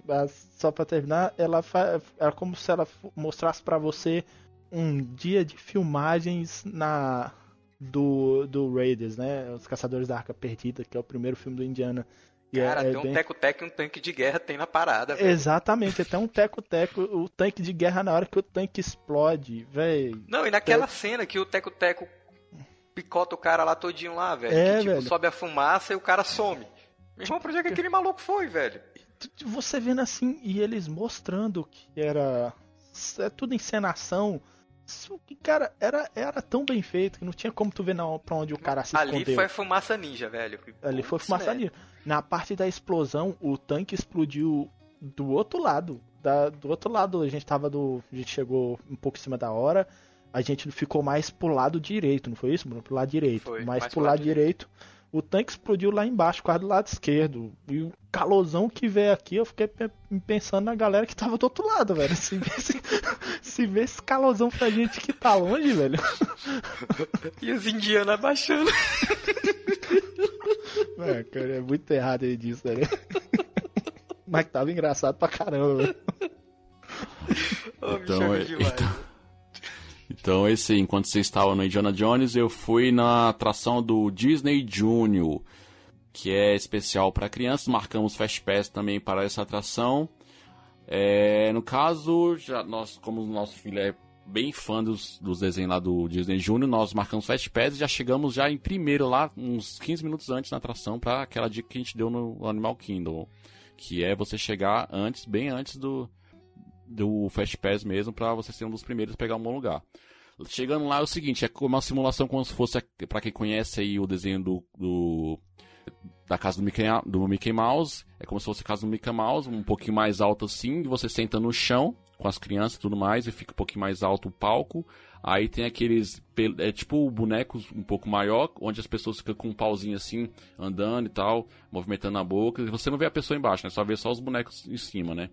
só pra terminar, ela fa... era como se ela mostrasse para você um dia de filmagens na do, do Raiders, né? Os Caçadores da Arca Perdida, que é o primeiro filme do Indiana. Cara, é, é tem bem... um teco-teco e um tanque de guerra tem na parada, velho. Exatamente, até um teco-teco, o tanque de guerra na hora que o tanque explode, velho. Não, e naquela cena que o teco-teco picota o cara lá todinho lá, velho. É, que tipo, velho. sobe a fumaça e o cara some. Meu irmão, pra onde é que aquele maluco foi, velho? Você vendo assim, e eles mostrando que era. É tudo encenação. Isso, cara, era, era tão bem feito que não tinha como tu ver não, pra onde o cara se Ali escondeu. foi fumaça ninja, velho. Ali foi fumaça ninja. Na parte da explosão, o tanque explodiu do outro lado. Da, do outro lado, a gente tava do. A gente chegou um pouco em cima da hora. A gente ficou mais pro lado direito, não foi isso, Bruno? Pro lado direito. Foi, mais, mais pro lado direito. direito. O tanque explodiu lá embaixo, quase do lado esquerdo. E o calosão que veio aqui, eu fiquei pensando na galera que tava do outro lado, velho. Se vê esse, se vê esse calosão pra gente que tá longe, velho. E os indianos abaixando. É, cara, é muito errado aí disso, velho. Mas tava engraçado pra caramba, então, é, então, Então, esse, enquanto você estava no Indiana Jones, eu fui na atração do Disney Junior, que é especial para crianças. Marcamos Fast Pass também para essa atração. É, no caso, já nós, como o nosso filho é bem fã dos, dos desenhos lá do Disney Junior, nós marcamos Fast Pass e já chegamos já em primeiro lá, uns 15 minutos antes na atração, para aquela dica que a gente deu no Animal Kingdom, que é você chegar antes, bem antes do, do Fast Pass mesmo, para você ser um dos primeiros a pegar um bom lugar. Chegando lá é o seguinte, é uma simulação como se fosse, para quem conhece aí o desenho do, do da casa do Mickey, do Mickey Mouse, é como se fosse a casa do Mickey Mouse, um pouquinho mais alto assim, você senta no chão com as crianças e tudo mais, e fica um pouquinho mais alto o palco. Aí tem aqueles, é tipo bonecos um pouco maior, onde as pessoas ficam com um pauzinho assim, andando e tal, movimentando a boca, e você não vê a pessoa embaixo, né? Só vê só os bonecos em cima, né?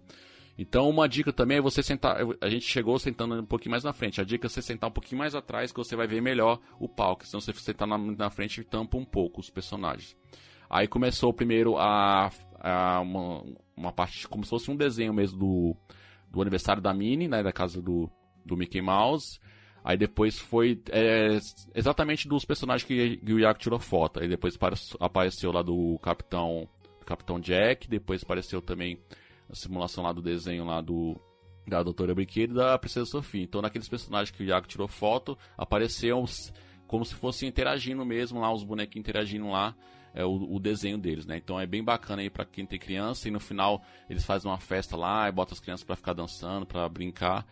Então, uma dica também é você sentar. A gente chegou sentando um pouquinho mais na frente. A dica é você sentar um pouquinho mais atrás, que você vai ver melhor o palco. Senão, você sentar na, na frente, tampa um pouco os personagens. Aí começou primeiro a, a uma, uma, parte como se fosse um desenho mesmo do, do aniversário da Minnie, né, da casa do, do Mickey Mouse. Aí depois foi é, exatamente dos personagens que, que o Iago tirou foto. Aí depois apareceu lá do Capitão, Capitão Jack, depois apareceu também a simulação lá do desenho lá do da Doutora Brinquedo e da Princesa Sofia. Então naqueles personagens que o Iago tirou foto, apareciam como se fossem interagindo mesmo lá, os bonequinhos interagindo lá, é, o, o, desenho deles, né? Então é bem bacana aí para quem tem criança e no final eles fazem uma festa lá e botam as crianças para ficar dançando, para brincar.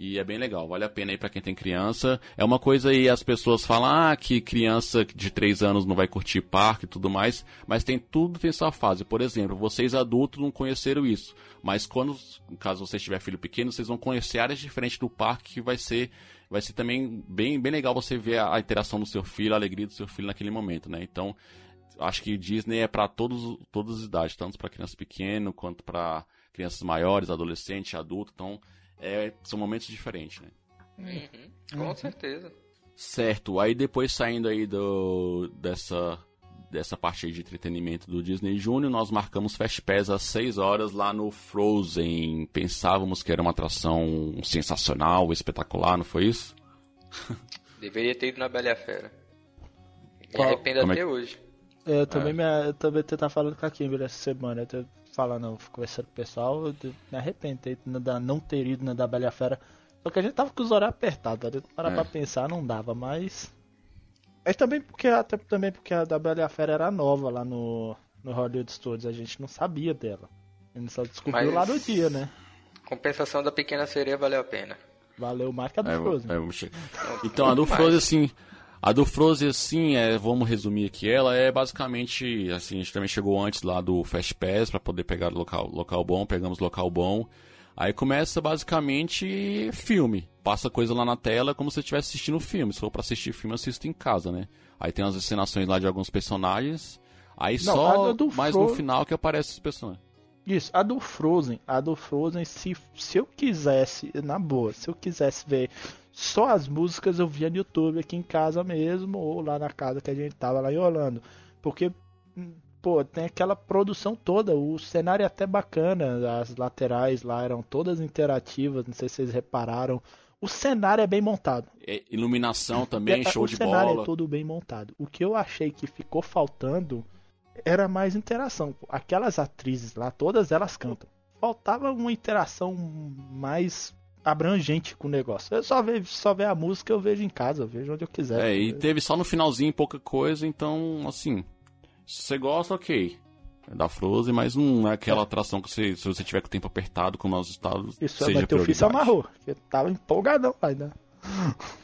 E é bem legal, vale a pena aí para quem tem criança. É uma coisa aí, as pessoas falam ah, que criança de 3 anos não vai curtir parque e tudo mais, mas tem tudo tem sua fase. Por exemplo, vocês adultos não conheceram isso, mas quando, caso você tiver filho pequeno, vocês vão conhecer áreas diferentes do parque que vai ser vai ser também bem, bem legal você ver a, a interação do seu filho, a alegria do seu filho naquele momento, né? Então, acho que Disney é para todos todas as idades, tanto para crianças pequenas quanto para crianças maiores, adolescentes, adultos. Então, é, são momentos diferentes, né? Uhum, com uhum. certeza. Certo, aí depois saindo aí do, dessa, dessa parte aí de entretenimento do Disney Junior, nós marcamos Fast Pass às 6 horas lá no Frozen. Pensávamos que era uma atração sensacional, espetacular, não foi isso? Deveria ter ido na Bela Fera. Me arrependo Como é até é? hoje. Eu também, é. me, eu também tava falando com a Kimberly essa semana. Eu tô falando, conversando com o pessoal, eu me arrependo de não ter ido na da Bela Fera. Só que a gente tava com os horários apertados, né? para é. pra pensar, não dava, mas. Mas também porque, até também porque a da Bela Fera era nova lá no, no Hollywood Studios, a gente não sabia dela. A gente só descobriu mas... lá no dia, né? Compensação da pequena sereia valeu a pena. Valeu mais que a do é, Frozen. É, então, a do Frozen, assim, a do Frozen, assim, é, vamos resumir aqui, ela é basicamente, assim, a gente também chegou antes lá do Fast Pass para poder pegar local, local bom, pegamos local bom. Aí começa basicamente filme. Passa coisa lá na tela como se você estivesse assistindo filme. Se for pra assistir filme, assista em casa, né? Aí tem as encenações lá de alguns personagens. Aí Não, só mais Fro... no final que aparece os personagens. Isso, a do Frozen, a do Frozen, se, se eu quisesse, na boa, se eu quisesse ver só as músicas eu via no YouTube aqui em casa mesmo, ou lá na casa que a gente tava lá em Orlando. Porque, hum, pô, tem aquela produção toda, o cenário é até bacana, as laterais lá eram todas interativas, não sei se vocês repararam. O cenário é bem montado. É, iluminação também, é, show de bola. O cenário é todo bem montado. O que eu achei que ficou faltando era mais interação. Aquelas atrizes lá, todas elas cantam. Faltava uma interação mais abrangente com o negócio. Eu só vejo, só ver a música, eu vejo em casa, eu vejo onde eu quiser. É, e teve só no finalzinho pouca coisa, então, assim, se você gosta, ok. É da Frozen, mas não é aquela é. atração que você, se você tiver com o tempo apertado, como nós estamos. Isso seja é, mas teu filho se amarrou, porque tava empolgadão ainda.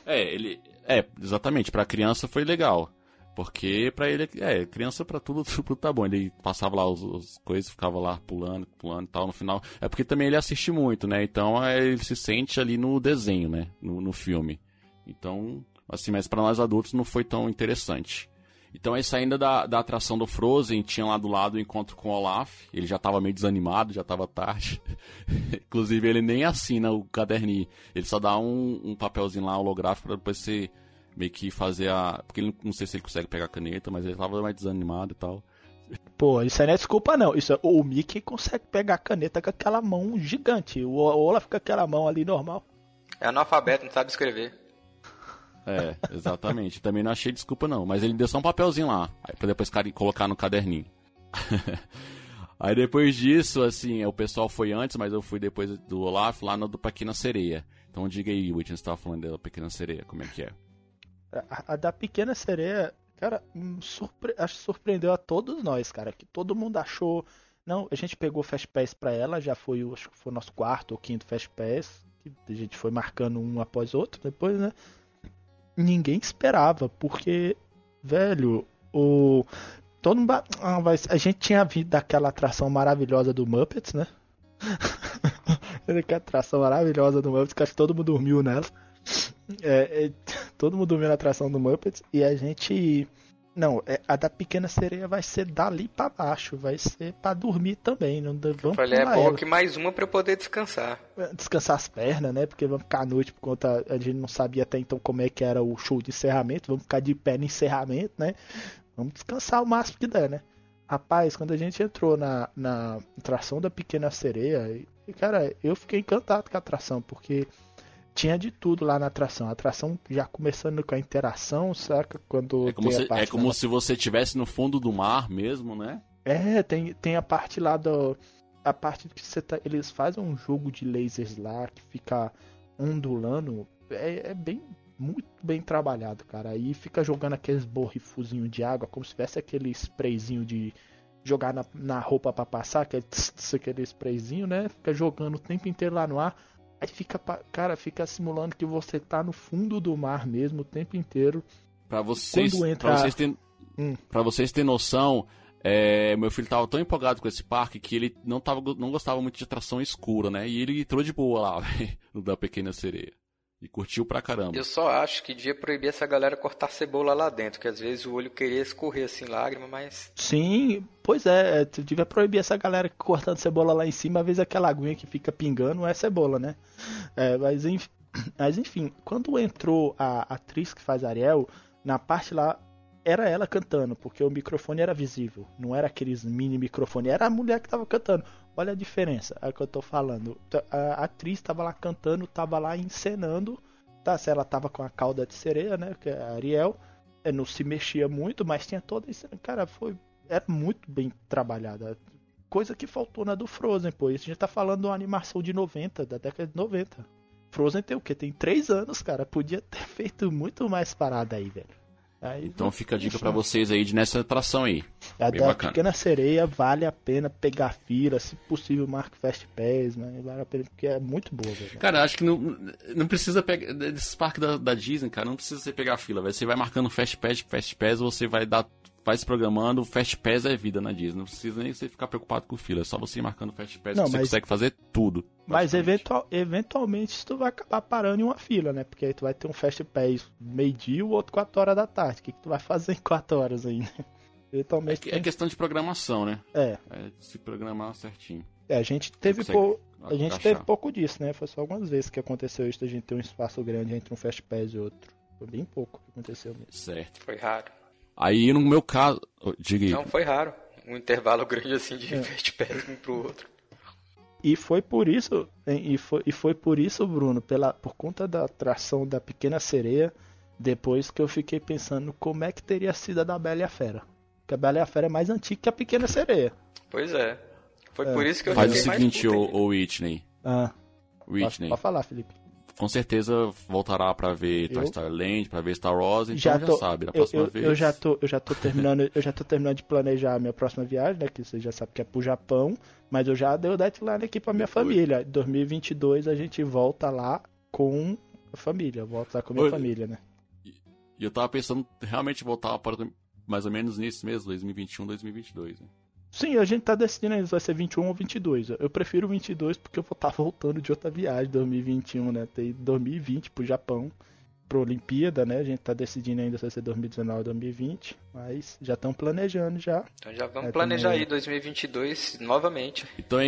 É, ele. É, exatamente, pra criança foi legal. Porque pra ele, é, criança pra tudo, tudo tá bom. Ele passava lá as coisas, ficava lá pulando, pulando e tal no final. É porque também ele assiste muito, né? Então é, ele se sente ali no desenho, né? No, no filme. Então, assim, mas para nós adultos não foi tão interessante. Então aí saindo da, da atração do Frozen, tinha lá do lado o encontro com o Olaf. Ele já tava meio desanimado, já tava tarde. Inclusive ele nem assina o caderninho. Ele só dá um, um papelzinho lá holográfico pra depois você meio que fazer a. Porque ele, não sei se ele consegue pegar a caneta, mas ele tava mais desanimado e tal. Pô, isso aí não é desculpa não. Isso é, o Mickey consegue pegar a caneta com aquela mão gigante. O Olaf com aquela mão ali normal. É analfabeto, não sabe escrever. É, exatamente. Também não achei desculpa, não. Mas ele deu só um papelzinho lá. Aí pra depois colocar no caderninho. aí depois disso, assim, o pessoal foi antes, mas eu fui depois do Olaf lá no do Pequena Sereia. Então diga aí, Whitney, você tava falando da Pequena Sereia, como é que é? A, a da Pequena Sereia, cara, hum, surpre... acho surpreendeu a todos nós, cara. Que todo mundo achou. Não, a gente pegou Fast Pass pra ela, já foi, acho que foi o nosso quarto ou quinto Fast Pass. Que a gente foi marcando um após outro depois, né? ninguém esperava, porque, velho, o. Todo mundo. Ah, a gente tinha visto daquela atração maravilhosa do Muppets, né? Aquela atração maravilhosa do Muppets, que acho que todo mundo dormiu nela. É, é, todo mundo dormiu na atração do Muppets e a gente não, é, a da Pequena Sereia vai ser dali para baixo, vai ser para dormir também. Não vamos Falei, é bom ela. que mais uma para poder descansar. É, descansar as pernas, né? Porque vamos ficar à noite por conta. A gente não sabia até então como é que era o show de encerramento. Vamos ficar de pé no encerramento, né? Vamos descansar o máximo que der, né? Rapaz, quando a gente entrou na, na atração da Pequena Sereia, cara, eu fiquei encantado com a atração, porque tinha de tudo lá na atração. A atração já começando com a interação, saca? Quando é como, se, é como se você estivesse no fundo do mar mesmo, né? É, tem, tem a parte lá do. A parte que você tá. Eles fazem um jogo de lasers lá que fica ondulando. É, é bem. Muito bem trabalhado, cara. Aí fica jogando aqueles borrifuzinhos de água, como se tivesse aquele sprayzinho de jogar na, na roupa para passar, aquele, tss, aquele sprayzinho, né? Fica jogando o tempo inteiro lá no ar Aí fica, cara, fica simulando que você tá no fundo do mar mesmo o tempo inteiro. Para vocês, entra... pra vocês terem, hum. Pra vocês terem noção, é, meu filho tava tão empolgado com esse parque que ele não, tava, não gostava muito de atração escura, né? E ele entrou de boa lá, no da Pequena Sereia. E curtiu pra caramba. Eu só acho que devia proibir essa galera cortar cebola lá dentro, que às vezes o olho queria escorrer assim, lágrima, mas. Sim, pois é, é, tu devia proibir essa galera cortando cebola lá em cima, às vezes aquela aguinha que fica pingando é cebola, né? É, mas, enfim, mas enfim, quando entrou a atriz que faz Ariel, na parte lá era ela cantando, porque o microfone era visível, não era aqueles mini microfone, era a mulher que tava cantando. Olha a diferença, é o que eu tô falando. A atriz tava lá cantando, tava lá encenando, tá? Se ela tava com a cauda de sereia, né? Que é a Ariel, é, não se mexia muito, mas tinha toda isso. Cara, foi. Era muito bem trabalhada. Coisa que faltou na do Frozen, pô. Isso a gente tá falando de uma animação de 90, da década de 90. Frozen tem o quê? Tem três anos, cara. Podia ter feito muito mais parada aí, velho. Aí, então fica a dica para vocês aí de nessa atração aí. A Bem da bacana. Pequena Sereia vale a pena pegar fila, se possível marque Fast Pass, né? Vale a pena porque é muito boa, velho. Cara, acho que não, não precisa pegar desses parques da, da Disney, cara, não precisa você pegar fila, Você vai marcando Fast Pass, Fast Pass, você vai dar vai se programando, o Fast Pass é vida na Disney. Não precisa nem você ficar preocupado com fila. É só você ir marcando Fast Pass não, que mas... você consegue fazer tudo. Mas eventual, eventualmente tu vai acabar parando em uma fila, né? Porque aí tu vai ter um Fast Pass meio-dia e o outro 4 horas da tarde. O que, que tu vai fazer em 4 horas aí, né? Eventualmente. É, tem... é questão de programação, né? É. É se programar certinho. É, a gente teve pouco. A gente teve pouco disso, né? Foi só algumas vezes que aconteceu isso, a gente ter um espaço grande entre um Fast Pass e outro. Foi bem pouco que aconteceu mesmo. Certo. Foi raro. Aí no meu caso. Diga aí. Não, foi raro. Um intervalo grande assim de é. Fast Pass um pro outro. E foi por isso, e foi, e foi por isso, Bruno, pela, por conta da atração da Pequena Sereia, depois que eu fiquei pensando como é que teria sido a da Bela e a Fera. Porque a Bela e a Fera é mais antiga que a Pequena Sereia. Pois é. Foi é. por isso que eu Faz o seguinte, o, o Whitney. Ah. Whitney. Pode falar, Felipe com certeza voltará para ver Toy Story Land, para ver Star Wars, então já, tô, já sabe, na próxima eu, vez. Eu já tô, eu já tô terminando, eu já tô terminando de planejar a minha próxima viagem, né, que você já sabe que é pro Japão, mas eu já dei o deadline aqui para minha família. Em 2022 a gente volta lá com a família, volta lá com a minha família, né? E eu tava pensando realmente voltar para mais ou menos nisso mesmo, 2021, 2022, né? Sim, a gente tá decidindo se vai ser 21 ou 22. Eu prefiro 22 porque eu vou estar tá voltando de outra viagem 2021, né? Tem 2020 pro Japão, pro Olimpíada, né? A gente tá decidindo ainda se vai ser 2019 ou 2020, mas já estão planejando já. Então já vamos é, planejar também... aí 2022 novamente. Então,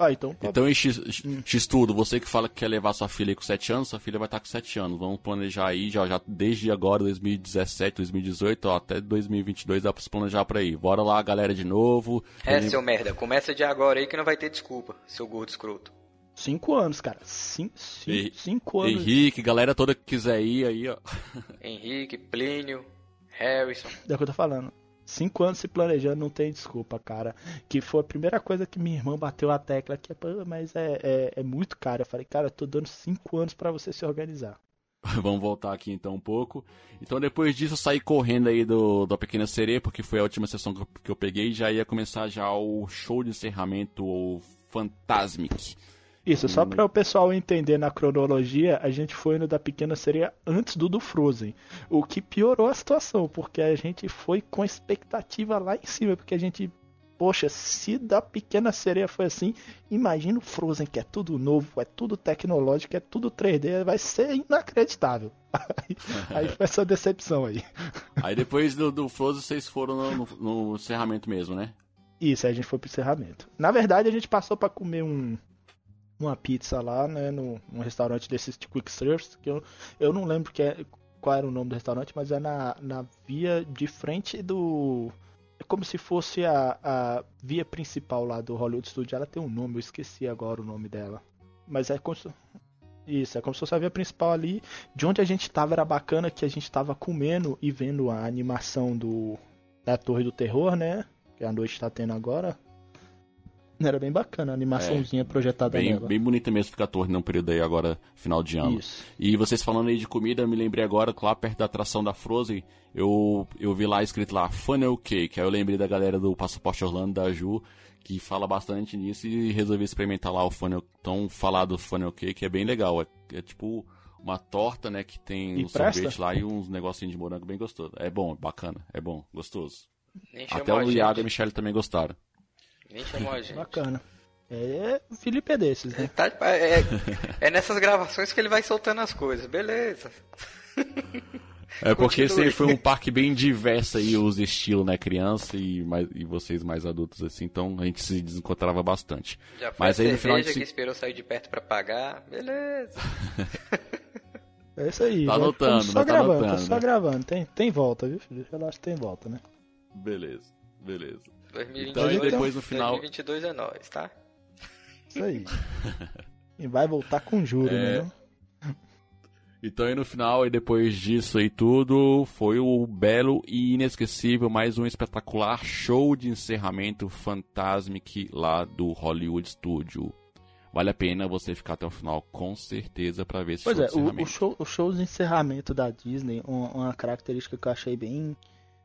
ah, então tá Então, em X, X tudo, você que fala que quer levar sua filha com 7 anos, sua filha vai estar com 7 anos. Vamos planejar aí, já, já desde agora, 2017, 2018, ó, até 2022 dá pra se planejar pra ir. Bora lá, galera, de novo. É, seu merda, começa de agora aí que não vai ter desculpa, seu gordo escroto. Cinco anos, cara. Cin cinco, cinco anos. Henrique, galera toda que quiser ir aí, ó. Henrique, Plínio, Harrison. É o que eu tô falando. Cinco anos se planejando, não tem desculpa, cara. Que foi a primeira coisa que minha irmã bateu a tecla que mas é, é, é muito caro. Eu falei, cara, eu tô dando cinco anos para você se organizar. Vamos voltar aqui então um pouco. Então depois disso eu saí correndo aí do, da Pequena Sereia, porque foi a última sessão que eu, que eu peguei e já ia começar já o show de encerramento, o Fantasmic. Isso, só para o pessoal entender na cronologia, a gente foi no da Pequena Sereia antes do do Frozen. O que piorou a situação, porque a gente foi com expectativa lá em cima, porque a gente. Poxa, se da Pequena Sereia foi assim, imagina o Frozen, que é tudo novo, é tudo tecnológico, é tudo 3D, vai ser inacreditável. Aí, aí foi essa decepção aí. Aí depois do, do Frozen vocês foram no, no, no encerramento mesmo, né? Isso, aí a gente foi pro encerramento. Na verdade, a gente passou para comer um, uma pizza lá, né, no, num restaurante desses de quick service, que eu, eu não lembro que é, qual era o nome do restaurante, mas é na, na via de frente do... É como se fosse a, a via principal lá do Hollywood Studio. Ela tem um nome, eu esqueci agora o nome dela. Mas é como se... Isso, é como se fosse a via principal ali. De onde a gente tava era bacana que a gente tava comendo e vendo a animação do da Torre do Terror, né? Que a noite tá tendo agora. Era bem bacana a animaçãozinha é, projetada bem, nela. Bem bonita mesmo ficar a torre num período aí agora, final de ano. Isso. E vocês falando aí de comida, eu me lembrei agora que lá perto da atração da Frozen, eu, eu vi lá escrito lá Funnel Cake. Aí eu lembrei da galera do Passaporte Orlando, da Ju, que fala bastante nisso e resolvi experimentar lá o funnel, tão falado funnel cake, é bem legal. É, é tipo uma torta, né, que tem e um presta? sorvete lá e uns negocinhos de morango bem gostoso. É bom, bacana, é bom, gostoso. Até o Iago e a Michelle também gostaram. Nem chamou a gente. Bacana. É, o Felipe é desses, né? Tá, é, é, nessas gravações que ele vai soltando as coisas, beleza. É porque esse foi um parque bem diverso aí, os estilos, né? Criança e, mais, e vocês mais adultos, assim, então a gente se desencontrava bastante. Já foi Mas aí no final de... que esperou sair de perto para pagar, beleza. é isso aí. Tá anotando, só né? gravando, tá só gravando. Tem, tem volta, viu, filho? Relaxa, tem volta, né? Beleza, beleza. 2022, então, e depois no final. 2022 é nós, tá? Isso aí. e vai voltar com juro, é... né? Então aí no final, e depois disso aí tudo, foi o belo e inesquecível, mais um espetacular show de encerramento Fantasmic lá do Hollywood Studio. Vale a pena você ficar até o final, com certeza, para ver esse pois show é, de encerramento. O, o, show, o show de encerramento da Disney, uma, uma característica que eu achei bem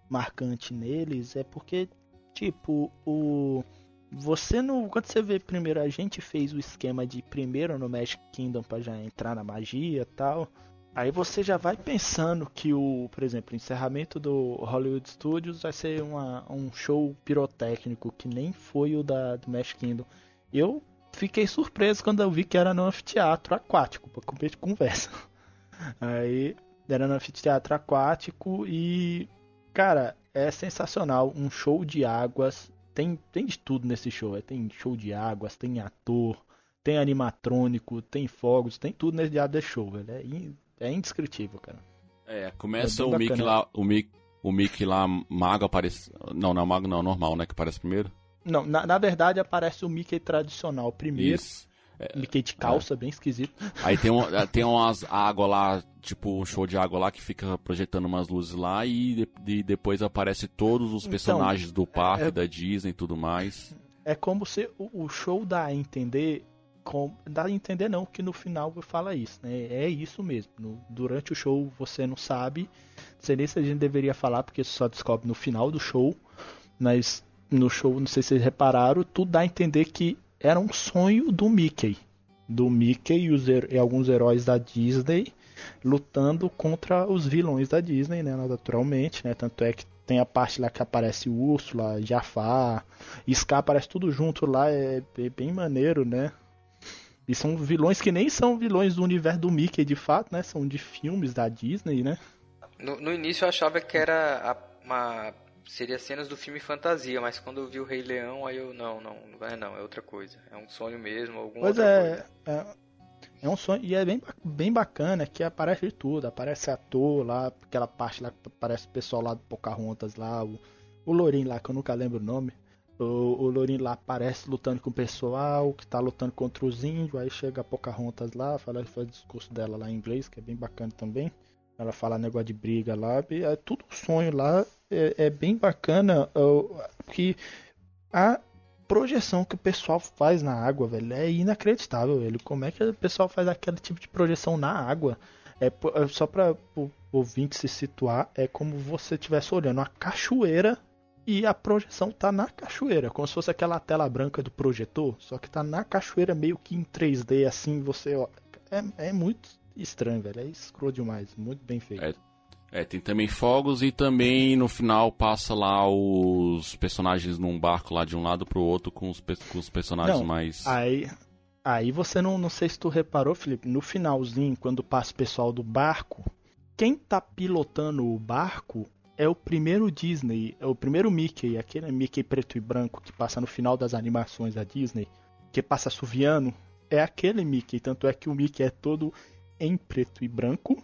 marcante neles é porque Tipo, o. Você não. Quando você vê primeiro, a gente fez o esquema de primeiro no Magic Kingdom para já entrar na magia tal. Aí você já vai pensando que o, por exemplo, o encerramento do Hollywood Studios vai ser uma, um show pirotécnico que nem foi o da, do Magic Kingdom. Eu fiquei surpreso quando eu vi que era no anfiteatro aquático, para comer de conversa. Aí era no anfiteatro aquático e, cara, é sensacional. Um show de águas. Tem, tem de tudo nesse show. É, tem show de águas, tem ator, tem animatrônico, tem fogos, tem tudo nesse dia de show, velho. É, é indescritível, cara. É, começa é o Mickey lá. O Mickey, o Mickey lá, mago aparece. Não, não, mago não, normal, né? Que aparece primeiro. Não, na, na verdade aparece o Mickey tradicional primeiro. Isso. É, Mickey de calça, é. bem esquisito. Aí tem, um, tem umas água lá, tipo um show de água lá que fica projetando umas luzes lá e, e depois aparece todos os então, personagens então, do parque, é, da Disney e tudo mais. É como se o, o show dá a entender. Com, dá a entender não, que no final fala isso, né? É isso mesmo. No, durante o show você não sabe. Seria isso a gente deveria falar, porque só descobre no final do show. Mas no show, não sei se vocês repararam, tudo dá a entender que era um sonho do Mickey. Do Mickey e, e alguns heróis da Disney lutando contra os vilões da Disney, né? Naturalmente, né? Tanto é que tem a parte lá que aparece Úrsula, Jafar, Scar aparece tudo junto lá, é, é bem maneiro, né? E são vilões que nem são vilões do universo do Mickey de fato, né? São de filmes da Disney, né? No, no início eu achava que era uma seria cenas do filme fantasia, mas quando eu vi o Rei Leão, aí eu, não, não, não é não, é outra coisa. É um sonho mesmo, alguma pois é, é, é, um sonho, e é bem, bem bacana que aparece de tudo, aparece ator lá, aquela parte lá que aparece o pessoal lá do Pocahontas lá, o, o Lourinho lá, que eu nunca lembro o nome. O, o Lourinho lá aparece lutando com o pessoal, que tá lutando contra os índios, aí chega a Pocahontas lá, fala, faz o discurso dela lá em inglês, que é bem bacana também. Ela fala negócio de briga lá, é tudo sonho lá, é, é bem bacana, que a projeção que o pessoal faz na água, velho, é inacreditável, velho. Como é que o pessoal faz aquele tipo de projeção na água? É, é só para o ouvinte se situar, é como você estivesse olhando a cachoeira e a projeção tá na cachoeira, como se fosse aquela tela branca do projetor, só que tá na cachoeira meio que em 3D, assim, você. Ó, é, é muito estranho, velho. É escuro demais, muito bem feito. É, é, tem também fogos e também no final passa lá os personagens num barco lá de um lado pro outro com os, com os personagens não, mais. Aí, aí você não, não sei se tu reparou, Felipe, no finalzinho, quando passa o pessoal do barco, quem tá pilotando o barco é o primeiro Disney, é o primeiro Mickey, aquele Mickey preto e branco que passa no final das animações da Disney, que passa suviano, é aquele Mickey, tanto é que o Mickey é todo em preto e branco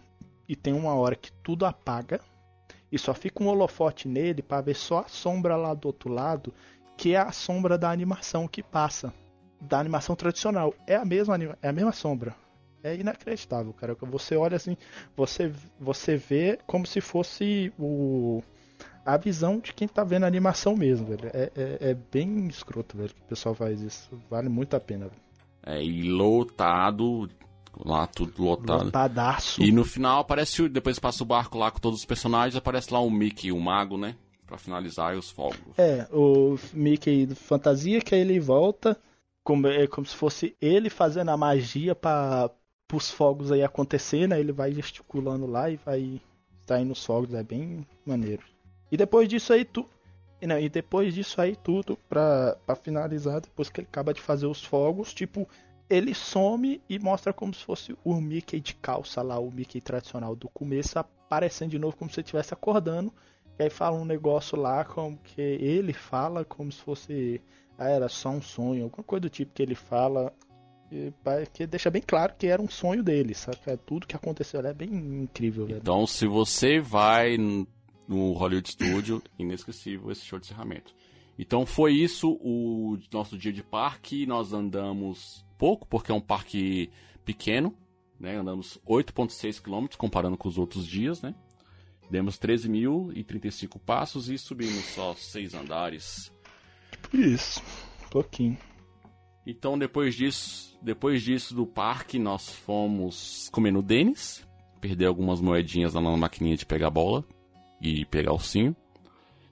e tem uma hora que tudo apaga e só fica um holofote nele para ver só a sombra lá do outro lado, que é a sombra da animação que passa, da animação tradicional. É a mesma é a mesma sombra é inacreditável, cara. Você olha assim, você, você vê como se fosse o a visão de quem tá vendo a animação mesmo, velho. É, é, é bem escroto, velho, que o pessoal faz isso. Vale muito a pena, velho. É, e lotado, lá tudo lotado. Lotadaço. E no final aparece, depois passa o barco lá com todos os personagens, aparece lá o Mickey, o mago, né? Pra finalizar os fogos. É, o Mickey fantasia que aí ele volta, como, é como se fosse ele fazendo a magia para os fogos aí acontecer, né? Ele vai gesticulando lá e vai saindo os fogos, é bem maneiro. E depois disso aí tu não, e depois disso aí tudo pra, pra finalizar, depois que ele acaba de fazer os fogos, tipo, ele some e mostra como se fosse o Mickey de calça lá, o Mickey tradicional do começo, aparecendo de novo como se estivesse acordando. E aí fala um negócio lá como que ele fala como se fosse ah, era só um sonho, alguma coisa do tipo que ele fala que deixa bem claro que era um sonho dele, saca? Tudo que aconteceu é bem incrível. Então, se você vai no Hollywood Studio, inesquecível esse show de encerramento. Então foi isso o nosso dia de parque. Nós andamos pouco, porque é um parque pequeno, né? Andamos 8,6 km comparando com os outros dias, né? Demos 13.035 passos e subimos só seis andares. Isso, pouquinho. Então depois disso, depois disso do parque, nós fomos comer no Denis, perder algumas moedinhas lá na maquininha de pegar bola e pegar ursinho,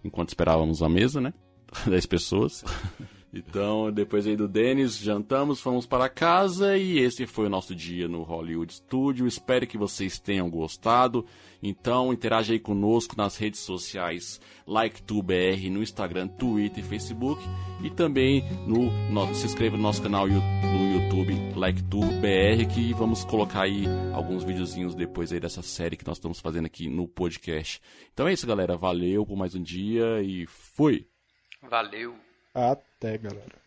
enquanto esperávamos a mesa, né? 10 pessoas. Então, depois aí do Denis, jantamos, fomos para casa e esse foi o nosso dia no Hollywood Studio. Espero que vocês tenham gostado. Então, interaja aí conosco nas redes sociais LikeTubeBR, no Instagram, Twitter e Facebook. E também no, no, se inscreva no nosso canal no YouTube LikeTubeBR, que vamos colocar aí alguns videozinhos depois aí dessa série que nós estamos fazendo aqui no podcast. Então é isso, galera. Valeu por mais um dia e fui! Valeu! Até, galera.